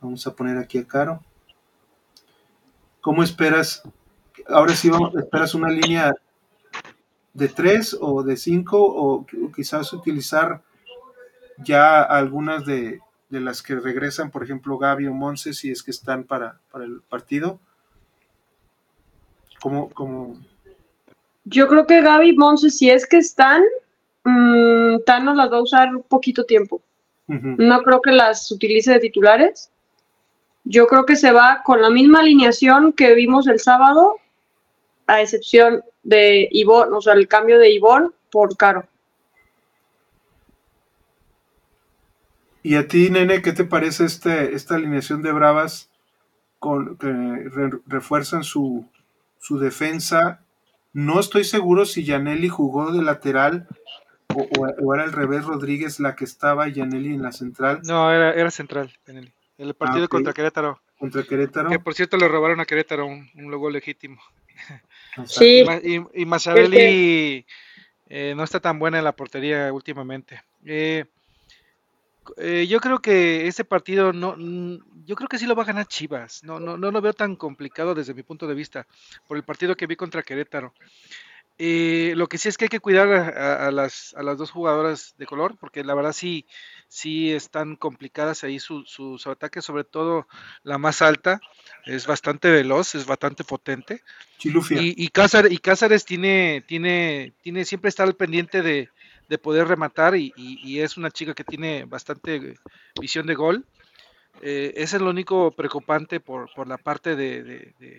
Vamos a poner aquí a Caro. ¿Cómo esperas? Ahora sí, vamos, ¿esperas una línea de tres o de cinco o, quizás utilizar ya algunas de, de, las que regresan, por ejemplo, Gaby o Monse, si es que están para, para el partido? ¿Cómo, cómo? Yo creo que Gaby y Monse, si es que están, mmm, Thanos las va a usar poquito tiempo. Uh -huh. No creo que las utilice de titulares Yo creo que se va con la misma alineación que vimos el sábado, a excepción de Ivonne, o sea, el cambio de Ivonne por Caro. ¿Y a ti, nene, qué te parece este, esta alineación de Bravas con, que refuerzan su, su defensa? No estoy seguro si Yaneli jugó de lateral o, era al revés Rodríguez la que estaba y Yaneli en la central. No, era, era central, El partido ah, contra Querétaro. Contra Querétaro. Que por cierto le robaron a Querétaro un, un logo legítimo. Sí. Y, y eh, no está tan buena en la portería últimamente. Eh, eh, yo creo que ese partido no, yo creo que sí lo va a ganar Chivas. No, no, no lo veo tan complicado desde mi punto de vista por el partido que vi contra Querétaro. Eh, lo que sí es que hay que cuidar a, las, a las dos jugadoras de color, porque la verdad sí, sí están complicadas ahí sus su, ataques, sobre todo la más alta, es bastante veloz, es bastante potente. Y, y, Cázares, y tiene, tiene, tiene, siempre está al pendiente de, de poder rematar y, y, es una chica que tiene bastante visión de gol. Eh, ese es lo único preocupante por, por la parte de, de,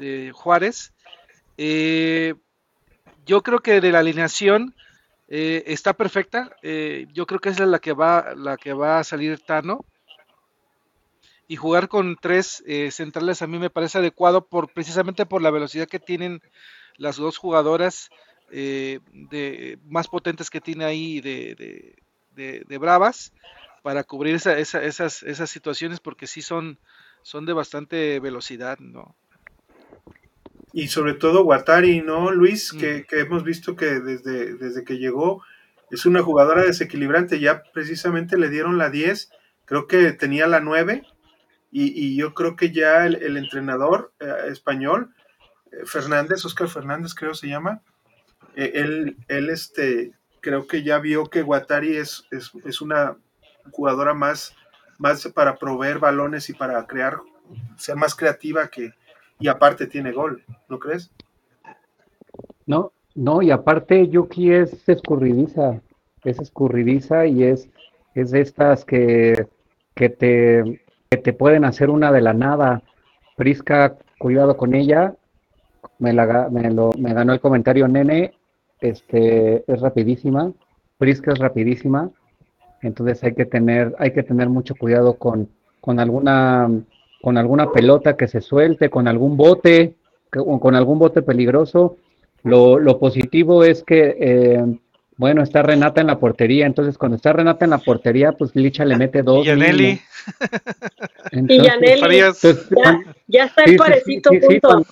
de Juárez. Eh, yo creo que de la alineación eh, está perfecta. Eh, yo creo que esa es la que va, la que va a salir Tano. Y jugar con tres eh, centrales a mí me parece adecuado por precisamente por la velocidad que tienen las dos jugadoras de, más potentes que tiene ahí de, de, Bravas para cubrir esas, esas situaciones porque sí son, son de bastante velocidad, ¿no? Y sobre todo Guatari, ¿no, Luis? Que, hemos visto que desde, desde que llegó es una jugadora desequilibrante, ya precisamente le dieron la 10, creo que tenía la 9, y, yo creo que ya el, entrenador eh, español, eh, Fernández, Oscar Fernández creo se llama, eh, él, él este, creo que ya vio que Guatari es, es, una jugadora más, más para proveer balones y para crear, ser más creativa que, y aparte tiene gol, ¿no crees? No, no, y aparte Yuki es escurridiza, es escurridiza y es, es de estas que, que, te, que te pueden hacer una de la nada. Prisca, cuidado con ella, me, la, me, lo, me ganó el comentario Nene, este, es rapidísima, Prisca es rapidísima, entonces hay que tener, hay que tener mucho cuidado con, con alguna con alguna pelota que se suelte, con algún bote, con algún bote peligroso. Lo, positivo es que, eh, bueno, está Renata en la portería, entonces cuando está Renata en la portería, pues Licha le mete dos. Y Yaneli. y Yaneli. Ya, está el parecito punto.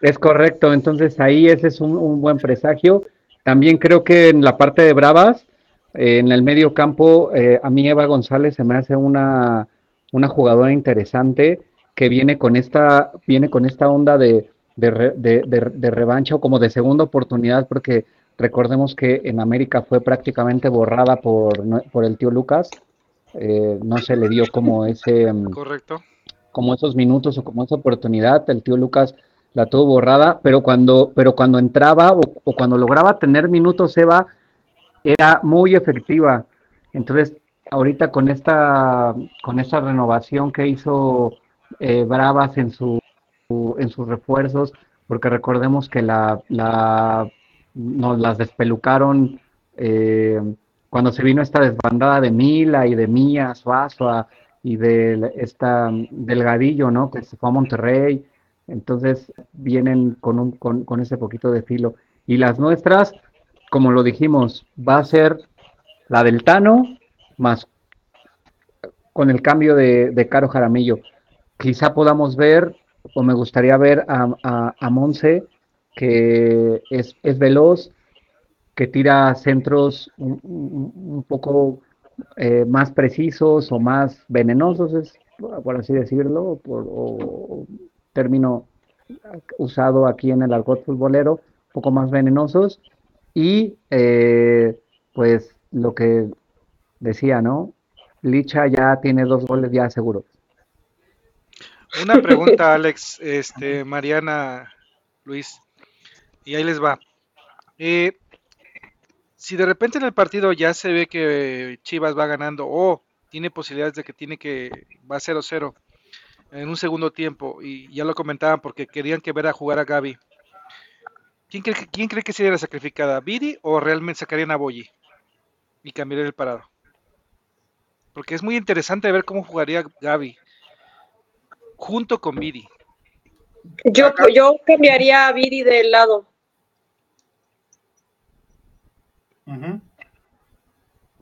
es correcto, entonces ahí ese es un, buen presagio. También creo que en la parte de Bravas, eh, en el medio campo, eh, a mí Eva González se me hace una una jugadora interesante que viene con esta, viene con esta onda de, de, revancha o como de segunda oportunidad, porque recordemos que en América fue prácticamente borrada por, por el tío Lucas. Eh, no se le dio como ese mm, correcto. como esos minutos o como esa oportunidad. El tío Lucas la tuvo borrada pero cuando pero cuando entraba o, o cuando lograba tener minutos Eva era muy efectiva. Entonces ahorita con esta, con esta renovación que hizo eh, Bravas en, su, en sus refuerzos, porque recordemos que la, la nos las despelucaron eh, cuando se vino esta desbandada de Mila y de Mía, Suazua y de esta Delgadillo, ¿no? Que se fue a Monterrey. Entonces vienen con, un, con, con ese poquito de filo. Y las nuestras, como lo dijimos, va a ser la del Tano, más con el cambio de, Caro Jaramillo. Quizá podamos ver, o me gustaría ver a, a, Monse, que es, veloz, que tira centros un, poco eh, más precisos o más venenosos, es, por así decirlo, por o, término usado aquí en el argot futbolero, un poco más venenosos. Y eh, pues lo que decía, ¿no? Licha ya tiene dos goles ya seguro. Una pregunta, Alex, este, Mariana, Luis, y ahí les va. Eh, si de repente en el partido ya se ve que Chivas va ganando o tiene posibilidades de que tiene que va a 0-0 en un segundo tiempo y ya lo comentaban porque querían que ver a jugar a Gaby. ¿Quién cree, que, ¿Quién cree que sería la sacrificada? ¿Viri o realmente sacarían a Boyi y cambiaría el parado? Porque es muy interesante ver cómo jugaría Gaby junto con Viri. Yo, yo cambiaría a Viri del lado. Ujú.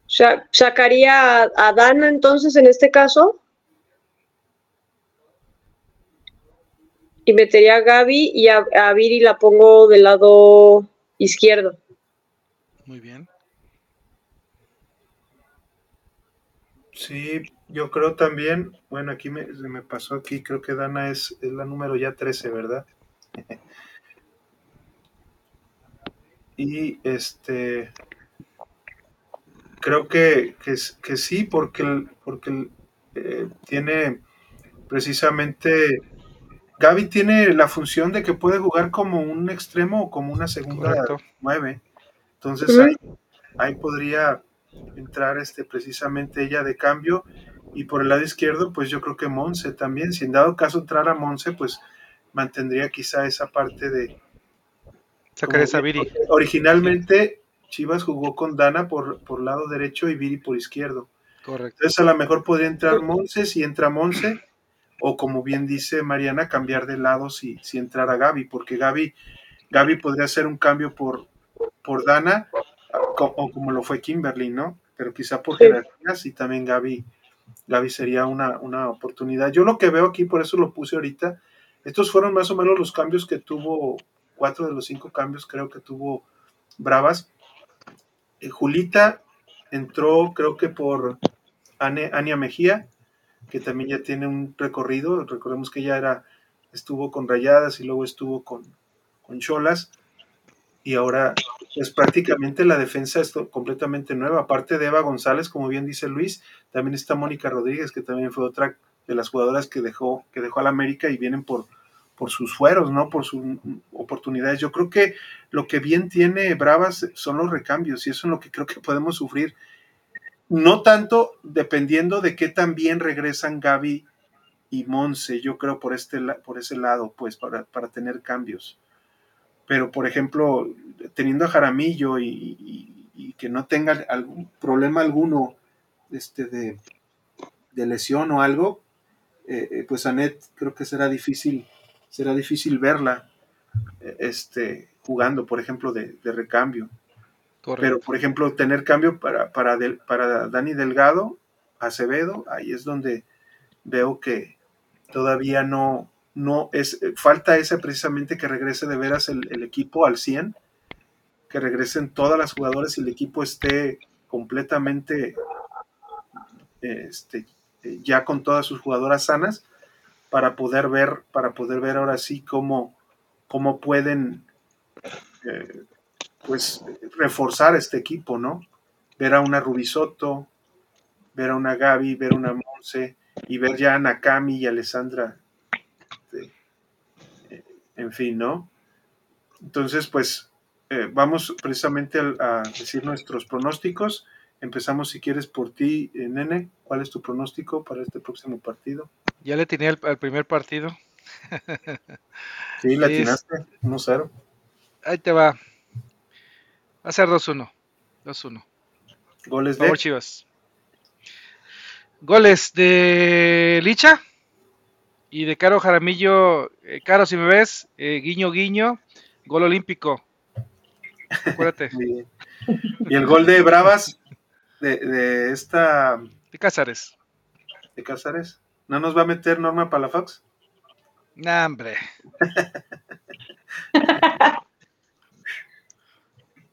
Sa- sacaría a, a Dana entonces en este caso. Y metería a Gaby y a, a Viri la pongo del lado izquierdo. Muy bien. Sí, yo creo también, bueno, aquí me, se me pasó aquí, creo que Dana es, es la número ya 13, ¿verdad? [LAUGHS] y este, creo que, que, que sí, porque, el- porque el, eh, tiene precisamente, Gaby tiene la función de que puede jugar como un extremo o como una segunda Correcto. 9. Entonces ahí, ahí podría entrar este precisamente ella de cambio y por el lado izquierdo pues yo creo que Monse también si en dado caso entrara Monse pues mantendría quizá esa parte de Sacarías a como- Viri. originalmente Chivas jugó con Dana por, por lado derecho y Viri por izquierdo Correcto. entonces a lo mejor podría entrar Monse si entra Monse o como bien dice Mariana cambiar de lado si, si entrara Gaby porque Gaby Gaby podría hacer un cambio por, por Dana o como lo fue Kimberly, ¿no? Pero quizá por Sí. jerarquías y también Gaby, Gaby sería una, una oportunidad. Yo lo que veo aquí, por eso lo puse ahorita, estos fueron más o menos los cambios que tuvo, cuatro de los cinco cambios creo que tuvo Bravas. Eh, Julita entró creo que por Ane- Ania Mejía, que también ya tiene un recorrido, recordemos que ella era, estuvo con Rayadas y luego estuvo con, con Cholas y ahora pues prácticamente la defensa es completamente nueva. Aparte de Eva González, como bien dice Luis, también está Mónica Rodríguez, que también fue otra de las jugadoras que dejó, que dejó al América y vienen por, por sus fueros, ¿no? Por sus oportunidades. Yo creo que lo que bien tiene Bravas son los recambios, y eso es lo que creo que podemos sufrir. No tanto dependiendo de qué tan bien regresan Gaby y Monse, yo creo por este por ese lado, pues, para, para tener cambios pero por ejemplo, teniendo a Jaramillo y, y- y que no tenga algún problema alguno este, de, de lesión o algo, eh, eh, pues Anet creo que será difícil, será difícil verla eh, este, jugando, por ejemplo, de, de recambio. Pero, Correcto. por ejemplo, tener cambio para, para, Del- para Dani Delgado, Acevedo, ahí es donde veo que todavía no, no es, falta ese precisamente que regrese de veras el, el equipo al 100, que regresen todas las jugadoras y el equipo esté completamente este, eh, ya con todas sus jugadoras sanas para poder ver, para poder ver ahora sí cómo, cómo pueden eh, pues reforzar este equipo, ¿no? Ver a una Rubisoto, ver a una Gaby, ver a una Monse y ver ya a Nakami y Alessandra, eh, en fin, ¿no? Entonces, pues eh, vamos precisamente al- a, decir nuestros pronósticos. Empezamos, si quieres, por ti, eh, Nene. ¿Cuál es tu pronóstico para este próximo partido? Ya le tenía al, al primer partido. [LAUGHS] Sí, la Es- atinaste, 1-0. Ahí te va. Va a ser 2-1. 2-1. Goles de Chivas. Goles de Licha y de Caro Jaramillo. Eh, Caro, si me ves, eh, guiño, guiño, gol olímpico. Acuérdate, [LAUGHS] y, y el gol de Bravas de, de esta de Cázares. de Cázares. ¿No nos va a meter Norma Palafox? Nah, hombre. [LAUGHS]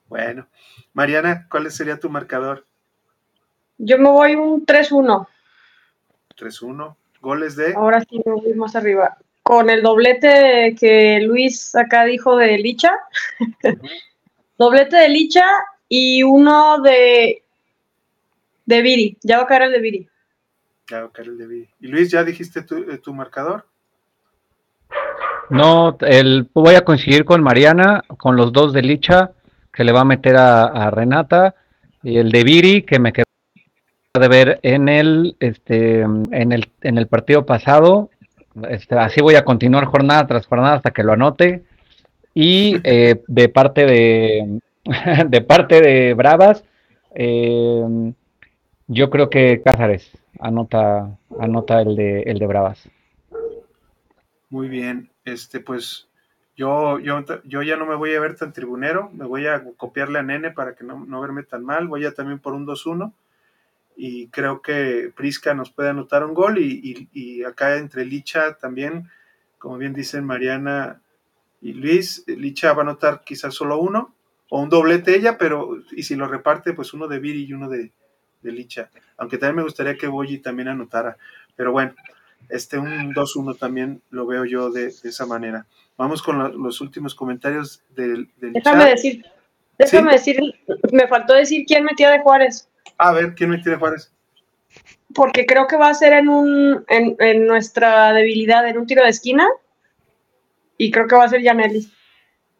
Bueno, Mariana, ¿cuál sería tu marcador? Yo me voy un 3-1. 3-1. Goles de Ahora sí me voy más arriba. Con el doblete que Luis acá dijo de Licha. doblete de Licha y uno de, de Viri. Ya va a caer el de Viri. Claro, Karel de Viri. Y Luis, ¿ya dijiste tu, eh, tu marcador? No, el, voy a coincidir con Mariana, con los dos de Licha, que le va a meter a, a Renata, y el de Viri, que me quedó de ver en el, este, en el, en el partido pasado. Este, así voy a continuar jornada tras jornada hasta que lo anote. Y [LAUGHS] eh, de parte de, [LAUGHS] de parte de Bravas, eh, yo creo que Cázares anota, anota el de, el de Bravas. Muy bien, este pues yo, yo, yo ya no me voy a ver tan tribunero, me voy a copiarle a Nene para que no, no verme tan mal, voy a también por un 2-1 y creo que Prisca nos puede anotar un gol y, y, acá entre Licha también, como bien dicen Mariana y Luis, Licha va a anotar quizás solo uno o un doblete ella, pero y si lo reparte pues uno de Viri y uno de, de Licha, aunque también me gustaría que Boyi también anotara, pero bueno, este un 2-1 también lo veo yo de, esa manera. Vamos con los últimos comentarios del, del Déjame decir, déjame decir, me faltó decir quién metía de Juárez. A ver, ¿quién metía de Juárez? Porque creo que va a ser en un en, en nuestra debilidad, en un tiro de esquina. Y creo que va a ser Yaneli.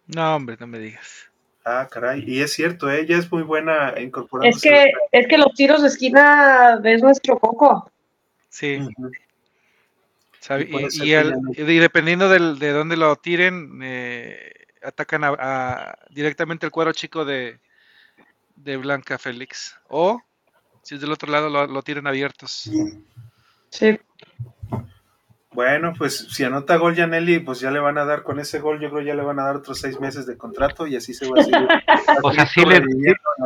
No, hombre, no me digas. Ah, caray, y es cierto, ella es muy buena incorporando. Es que, es que los tiros de esquina es nuestro coco. Sí. y, y, dependiendo del, de dónde lo tiren, eh, atacan a, directamente el cuero chico de, de Blanca Félix. O si es del otro lado, lo, lo tiren abiertos. Sí. Bueno, pues si anota gol Janelli, pues ya le van a dar con ese gol, yo creo ya le van a dar otros seis meses de contrato y así se va a seguir. [LAUGHS] o sea, sí le,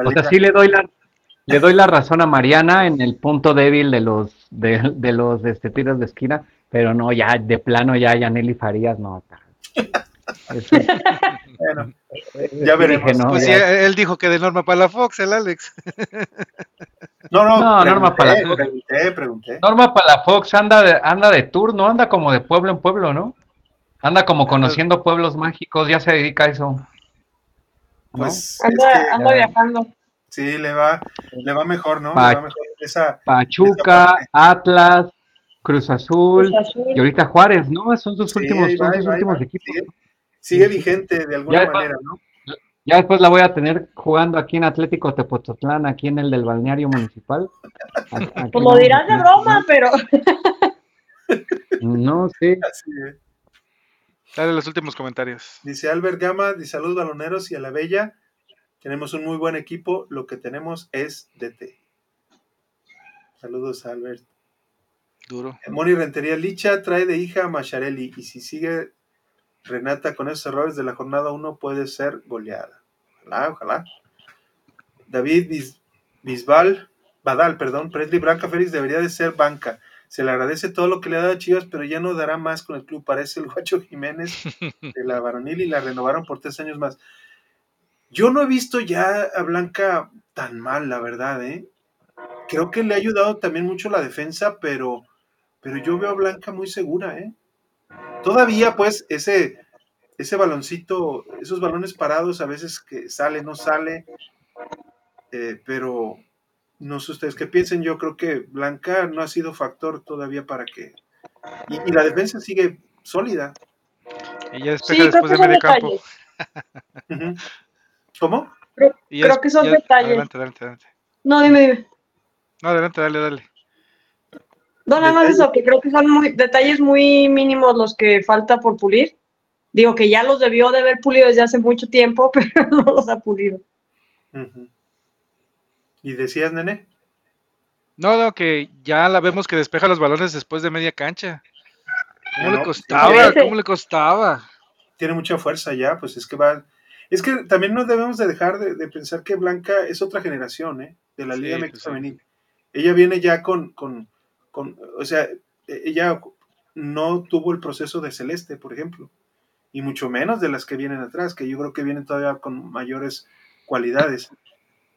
o sea, sí le doy la le doy la razón a Mariana en el punto débil de los de, de los este, tiros de esquina, pero no, ya de plano ya Yaneli Farías no. [LAUGHS] bueno, ya veremos. pues sí, él dijo que de Norma Palafox, el Alex. [LAUGHS] No, no, no Norma Palafox. Pregunté, pregunté. Norma Palafox anda de, anda de tour, ¿no? Anda como de pueblo en pueblo, ¿no? Anda como conociendo pueblos mágicos, ya se dedica a eso. Pues anda, anda viajando. Sí, le va, le va mejor, ¿no? Pa le va mejor esa, Pachuca, esa Atlas, Cruz Azul, Cruz Azul, y ahorita Juárez, ¿no? Son sus sí, últimos, son sus últimos equipos. Sigue, sigue vigente de alguna ya manera, ¿no? Ya después la voy a tener jugando aquí en Atlético Tepozotlán, aquí en el del balneario municipal. [LAUGHS] Aquí pues lo dirás de broma, pero. [LAUGHS] No, sí. Así es. Dale los últimos comentarios. Dice Albert Gama, dice saludos baloneros y a la bella. Tenemos un muy buen equipo, lo que tenemos es DT. Saludos, Albert. Duro. Moni Rentería Licha trae de hija a Macharelli y si sigue Renata con esos errores de la jornada 1 puede ser goleada. Ojalá, ojalá. David Bisbal, Badal, perdón, Presley Branca Félix debería de ser banca. Se le agradece todo lo que le ha dado a Chivas, pero ya no dará más con el club. Parece el Guacho Jiménez [LAUGHS] de la varonil y la renovaron por tres años más. Yo no he visto ya a Blanca tan mal, la verdad, ¿eh? Creo que le ha ayudado también mucho la defensa, pero, pero yo veo a Blanca muy segura, ¿eh? Todavía, pues, ese, ese baloncito, esos balones parados, a veces que sale, no sale, eh, pero no sé ustedes qué piensen, yo creo que Blanca no ha sido factor todavía para que... Y, la defensa sigue sólida. Y ya despeja después de medio campo. ¿Cómo? Creo, que son detalles. Adelante, adelante, adelante. No, dime, dime. No, adelante, dale, dale. No, no, no, eso, que creo que son muy, detalles muy mínimos los que falta por pulir. Digo que ya los debió de haber pulido desde hace mucho tiempo, [LAUGHS] pero no los ha pulido. ¿Y decías, nene? No, no, que ya la vemos que despeja los balones después de media cancha. ¿Cómo le costaba? ¿Cómo le costaba? Tiene mucha fuerza ya, pues es que va, es que también no debemos de dejar de, pensar que Blanca es otra generación, ¿eh? De la Liga sí, pues Ella viene ya con, con, o sea, ella no tuvo el proceso de Celeste, por ejemplo, y mucho menos de las que vienen atrás, que yo creo que vienen todavía con mayores cualidades.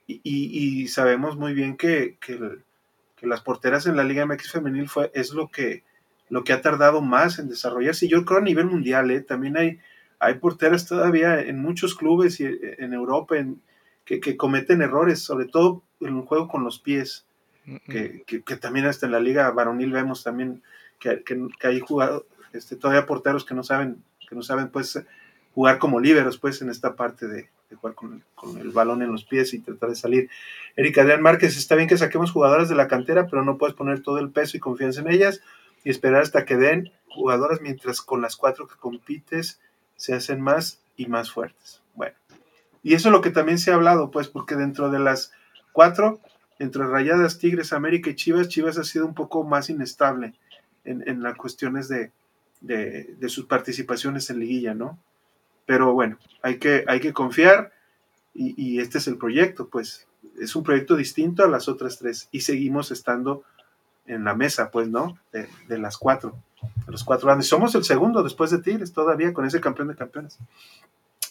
Y, sabemos muy bien que, que, las porteras en la Liga MX femenil fue, es lo que, lo que ha tardado más en desarrollarse. Yo creo a nivel mundial, ¿eh? también hay hay porteras todavía en muchos clubes y en Europa que, cometen errores, sobre todo en un juego con los pies, que, también hasta en la liga varonil vemos también que, hay jugado, este, todavía porteros que no saben, que no saben pues jugar como líberos pues en esta parte de, jugar con el, balón en los pies y tratar de salir. Erika Adrián Márquez, está bien que saquemos jugadoras de la cantera, pero no puedes poner todo el peso y confianza en ellas y esperar hasta que den jugadoras mientras con las cuatro que compites se hacen más y más fuertes. Bueno, y eso es lo que también se ha hablado, pues, porque dentro de las cuatro, entre Rayadas, Tigres, América y Chivas, Chivas ha sido un poco más inestable en, las cuestiones de, sus participaciones en liguilla, ¿no? Pero bueno, hay que, hay que confiar y, este es el proyecto, pues es un proyecto distinto a las otras tres y seguimos estando en la mesa, pues, ¿no? De, las cuatro, de los cuatro grandes. Somos el segundo después de Tigres todavía con ese campeón de campeones.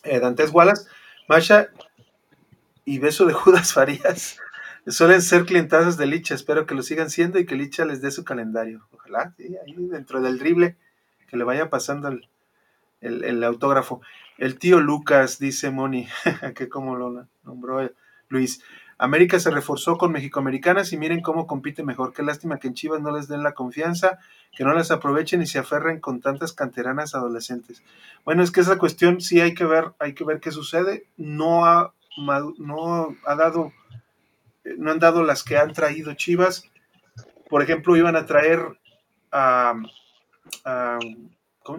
Eh, Dantes Wallace, Masha y beso de [LAUGHS] Judas Farías suelen ser clientazos de Licha. Espero que lo sigan siendo y que Licha les dé su calendario. Ojalá, ahí dentro del drible, que le vaya pasando el, el, autógrafo. El tío Lucas, dice Moni, [LAUGHS] que como lo nombró Luis. América se reforzó con Mexicoamericanas y miren cómo compite mejor. Qué lástima que en Chivas no les den la confianza, que no las aprovechen y se aferren con tantas canteranas adolescentes. Bueno, es que esa cuestión sí hay que ver, hay que ver qué sucede. No ha, no ha dado no han dado las que han traído Chivas. Por ejemplo, iban a traer a,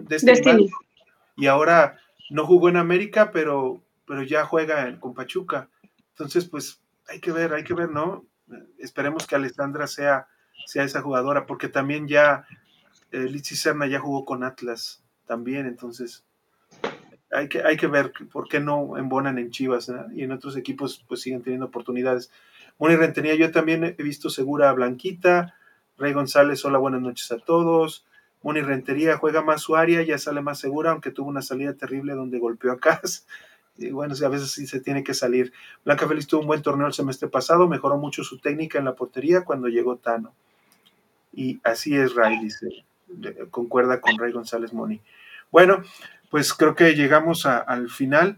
Destiny, y ahora no jugó en América, pero, pero ya juega con Pachuca. Entonces, pues hay que ver, hay que ver, ¿no? Esperemos que Alessandra sea, sea esa jugadora, porque también ya eh, Litsi Serna ya jugó con Atlas también, entonces hay que, hay que ver por qué no embonan en Chivas y en otros equipos pues siguen teniendo oportunidades. Moni Rentería, yo también he visto segura a Blanquita. Rey González, hola, buenas noches a todos. Moni Rentería juega más su área, ya sale más segura, aunque tuvo una salida terrible donde golpeó a Cas. [LAUGHS] Y bueno, a veces sí se tiene que salir. Blanca Félix tuvo un buen torneo el semestre pasado, mejoró mucho su técnica en la portería cuando llegó Tano. Y así es Ray, dice, concuerda con Rey González Moni. Bueno, pues creo que llegamos al final.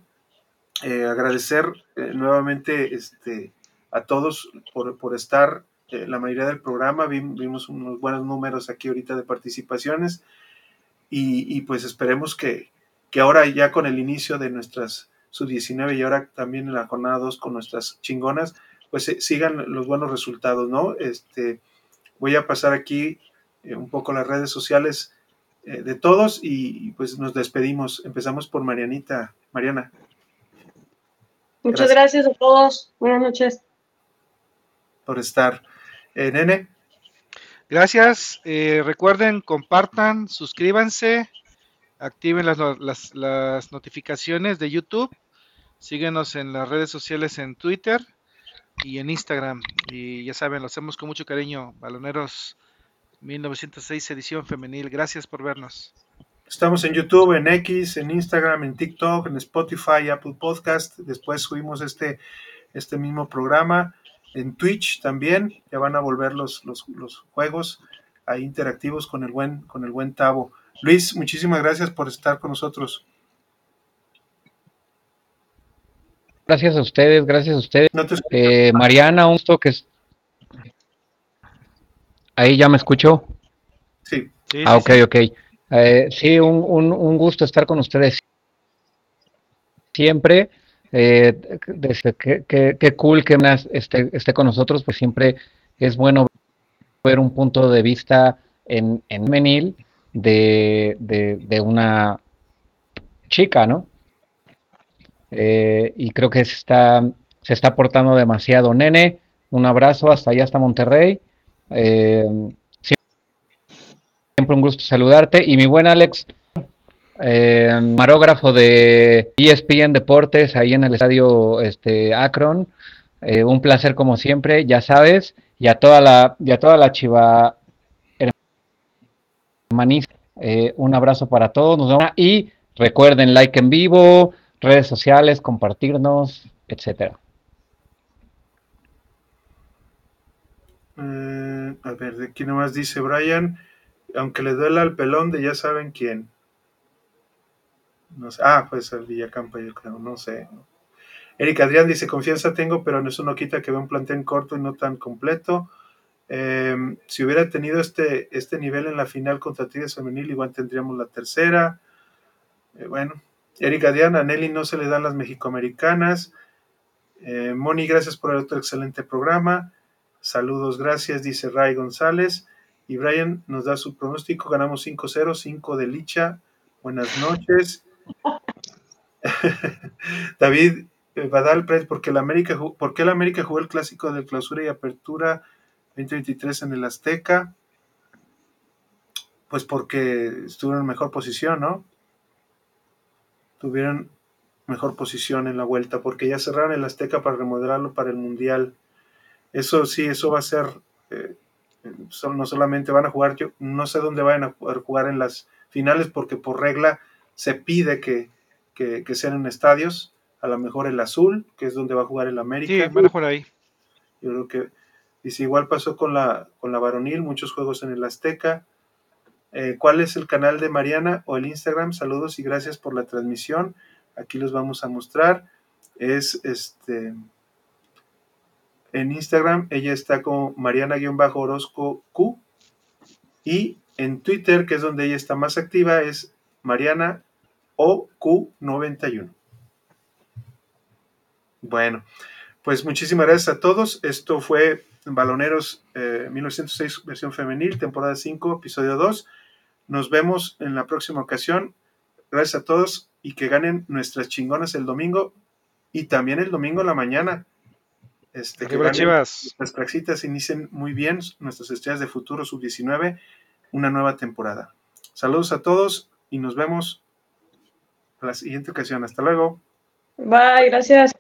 Eh, agradecer eh, nuevamente este, a todos por, estar eh, la mayoría del programa. vimos unos buenos números aquí ahorita de participaciones y, pues esperemos que, ahora ya con el inicio de nuestras sub-19 y ahora también en la jornada 2 con nuestras chingonas, pues eh, sigan los buenos resultados, ¿no? Este, voy a pasar aquí eh, un poco las redes sociales de todos y, pues nos despedimos. Empezamos por Marianita. Mariana. Muchas gracias a todos. Buenas noches por estar. Eh, nene. Gracias. Eh, recuerden, compartan, suscríbanse, activen las, las, notificaciones de YouTube. Síguenos en las redes sociales en Twitter y en Instagram. Y ya saben, lo hacemos con mucho cariño. Baloneros 1906 edición femenil. Gracias por vernos. Estamos en YouTube, en X, en Instagram, en TikTok, en Spotify, Apple Podcast. Después subimos este, este mismo programa en Twitch también, ya van a volver los, los, juegos ahí interactivos con el buen, con el buen Tavo. Luis, muchísimas gracias por estar con nosotros. Gracias a ustedes, gracias a ustedes. eh, Mariana, un toque. Ahí ya me escuchó. Sí. sí ah, ok, ok. Eh, sí, un, un, un gusto estar con ustedes siempre. Eh, qué, cool que esté, esté con nosotros, pues siempre es bueno ver un punto de vista en, en menil de, de, una chica, ¿no? Eh, y creo que se está, se está aportando demasiado. Nene, un abrazo hasta allá, hasta Monterrey. Eh, siempre un gusto saludarte. Y mi buen Alex, eh, marógrafo de ESPN Deportes ahí en el estadio este, Akron. Eh, un placer como siempre, ya sabes, y a toda la, toda la chiva hermanista, eh, un abrazo para todos, nos vemos y recuerden like en vivo, redes sociales, compartirnos, etcétera. Eh, a ver, de aquí nomás dice Brian, aunque le duela al pelón de ya saben quién. No sé. Ah, pues el Villacampa, yo creo, no sé. Eric Adrián dice, confianza tengo, pero eso no quita que vea un plantel corto y no tan completo. Em, si hubiera tenido este, este nivel en la final contra Tigres Femenil, igual tendríamos la tercera. Eh, bueno, Erika Diana, a Nelly no se le dan las mexicoamericanas. Eh, Moni, gracias por el otro excelente programa. Saludos, gracias, dice Ray González. Y Brian nos da su pronóstico. Ganamos 5-0, 5 de Licha. Buenas noches. [LAUGHS] David Badal, ¿por qué, el América, ¿por qué el América jugó el clásico de clausura y apertura 2023 en el Azteca? Pues porque estuvieron en mejor posición, ¿no? Tuvieron mejor posición en la vuelta, porque ya cerraron el Azteca para remodelarlo para el Mundial. Eso sí, eso va a ser, eh, no solamente van a jugar, yo no sé dónde vayan a jugar en las finales, porque por regla se pide que, que, sean en estadios, a lo mejor el azul, que es donde va a jugar el América. Sí, van a jugar ahí. Yo creo que, si igual pasó con la, con la varonil, muchos juegos en el Azteca. Eh, ¿Cuál es el canal de Mariana o el Instagram? Saludos y gracias por la transmisión. Aquí los vamos a mostrar. Es este. En Instagram ella está como Mariana-Orozco Q. Y en Twitter, que es donde ella está más activa, es Mariana OQ91. Bueno, pues muchísimas gracias a todos. Esto fue Baloneros 1906 eh, versión femenil, temporada 5, episodio 2. Nos vemos en la próxima ocasión. Gracias a todos y que ganen nuestras chingonas el domingo y también el domingo en la mañana. Este, que Chivas. Las praxitas inicien muy bien, nuestras estrellas de futuro sub-19, una nueva temporada. Saludos a todos y nos vemos la siguiente ocasión. Hasta luego. Bye, gracias.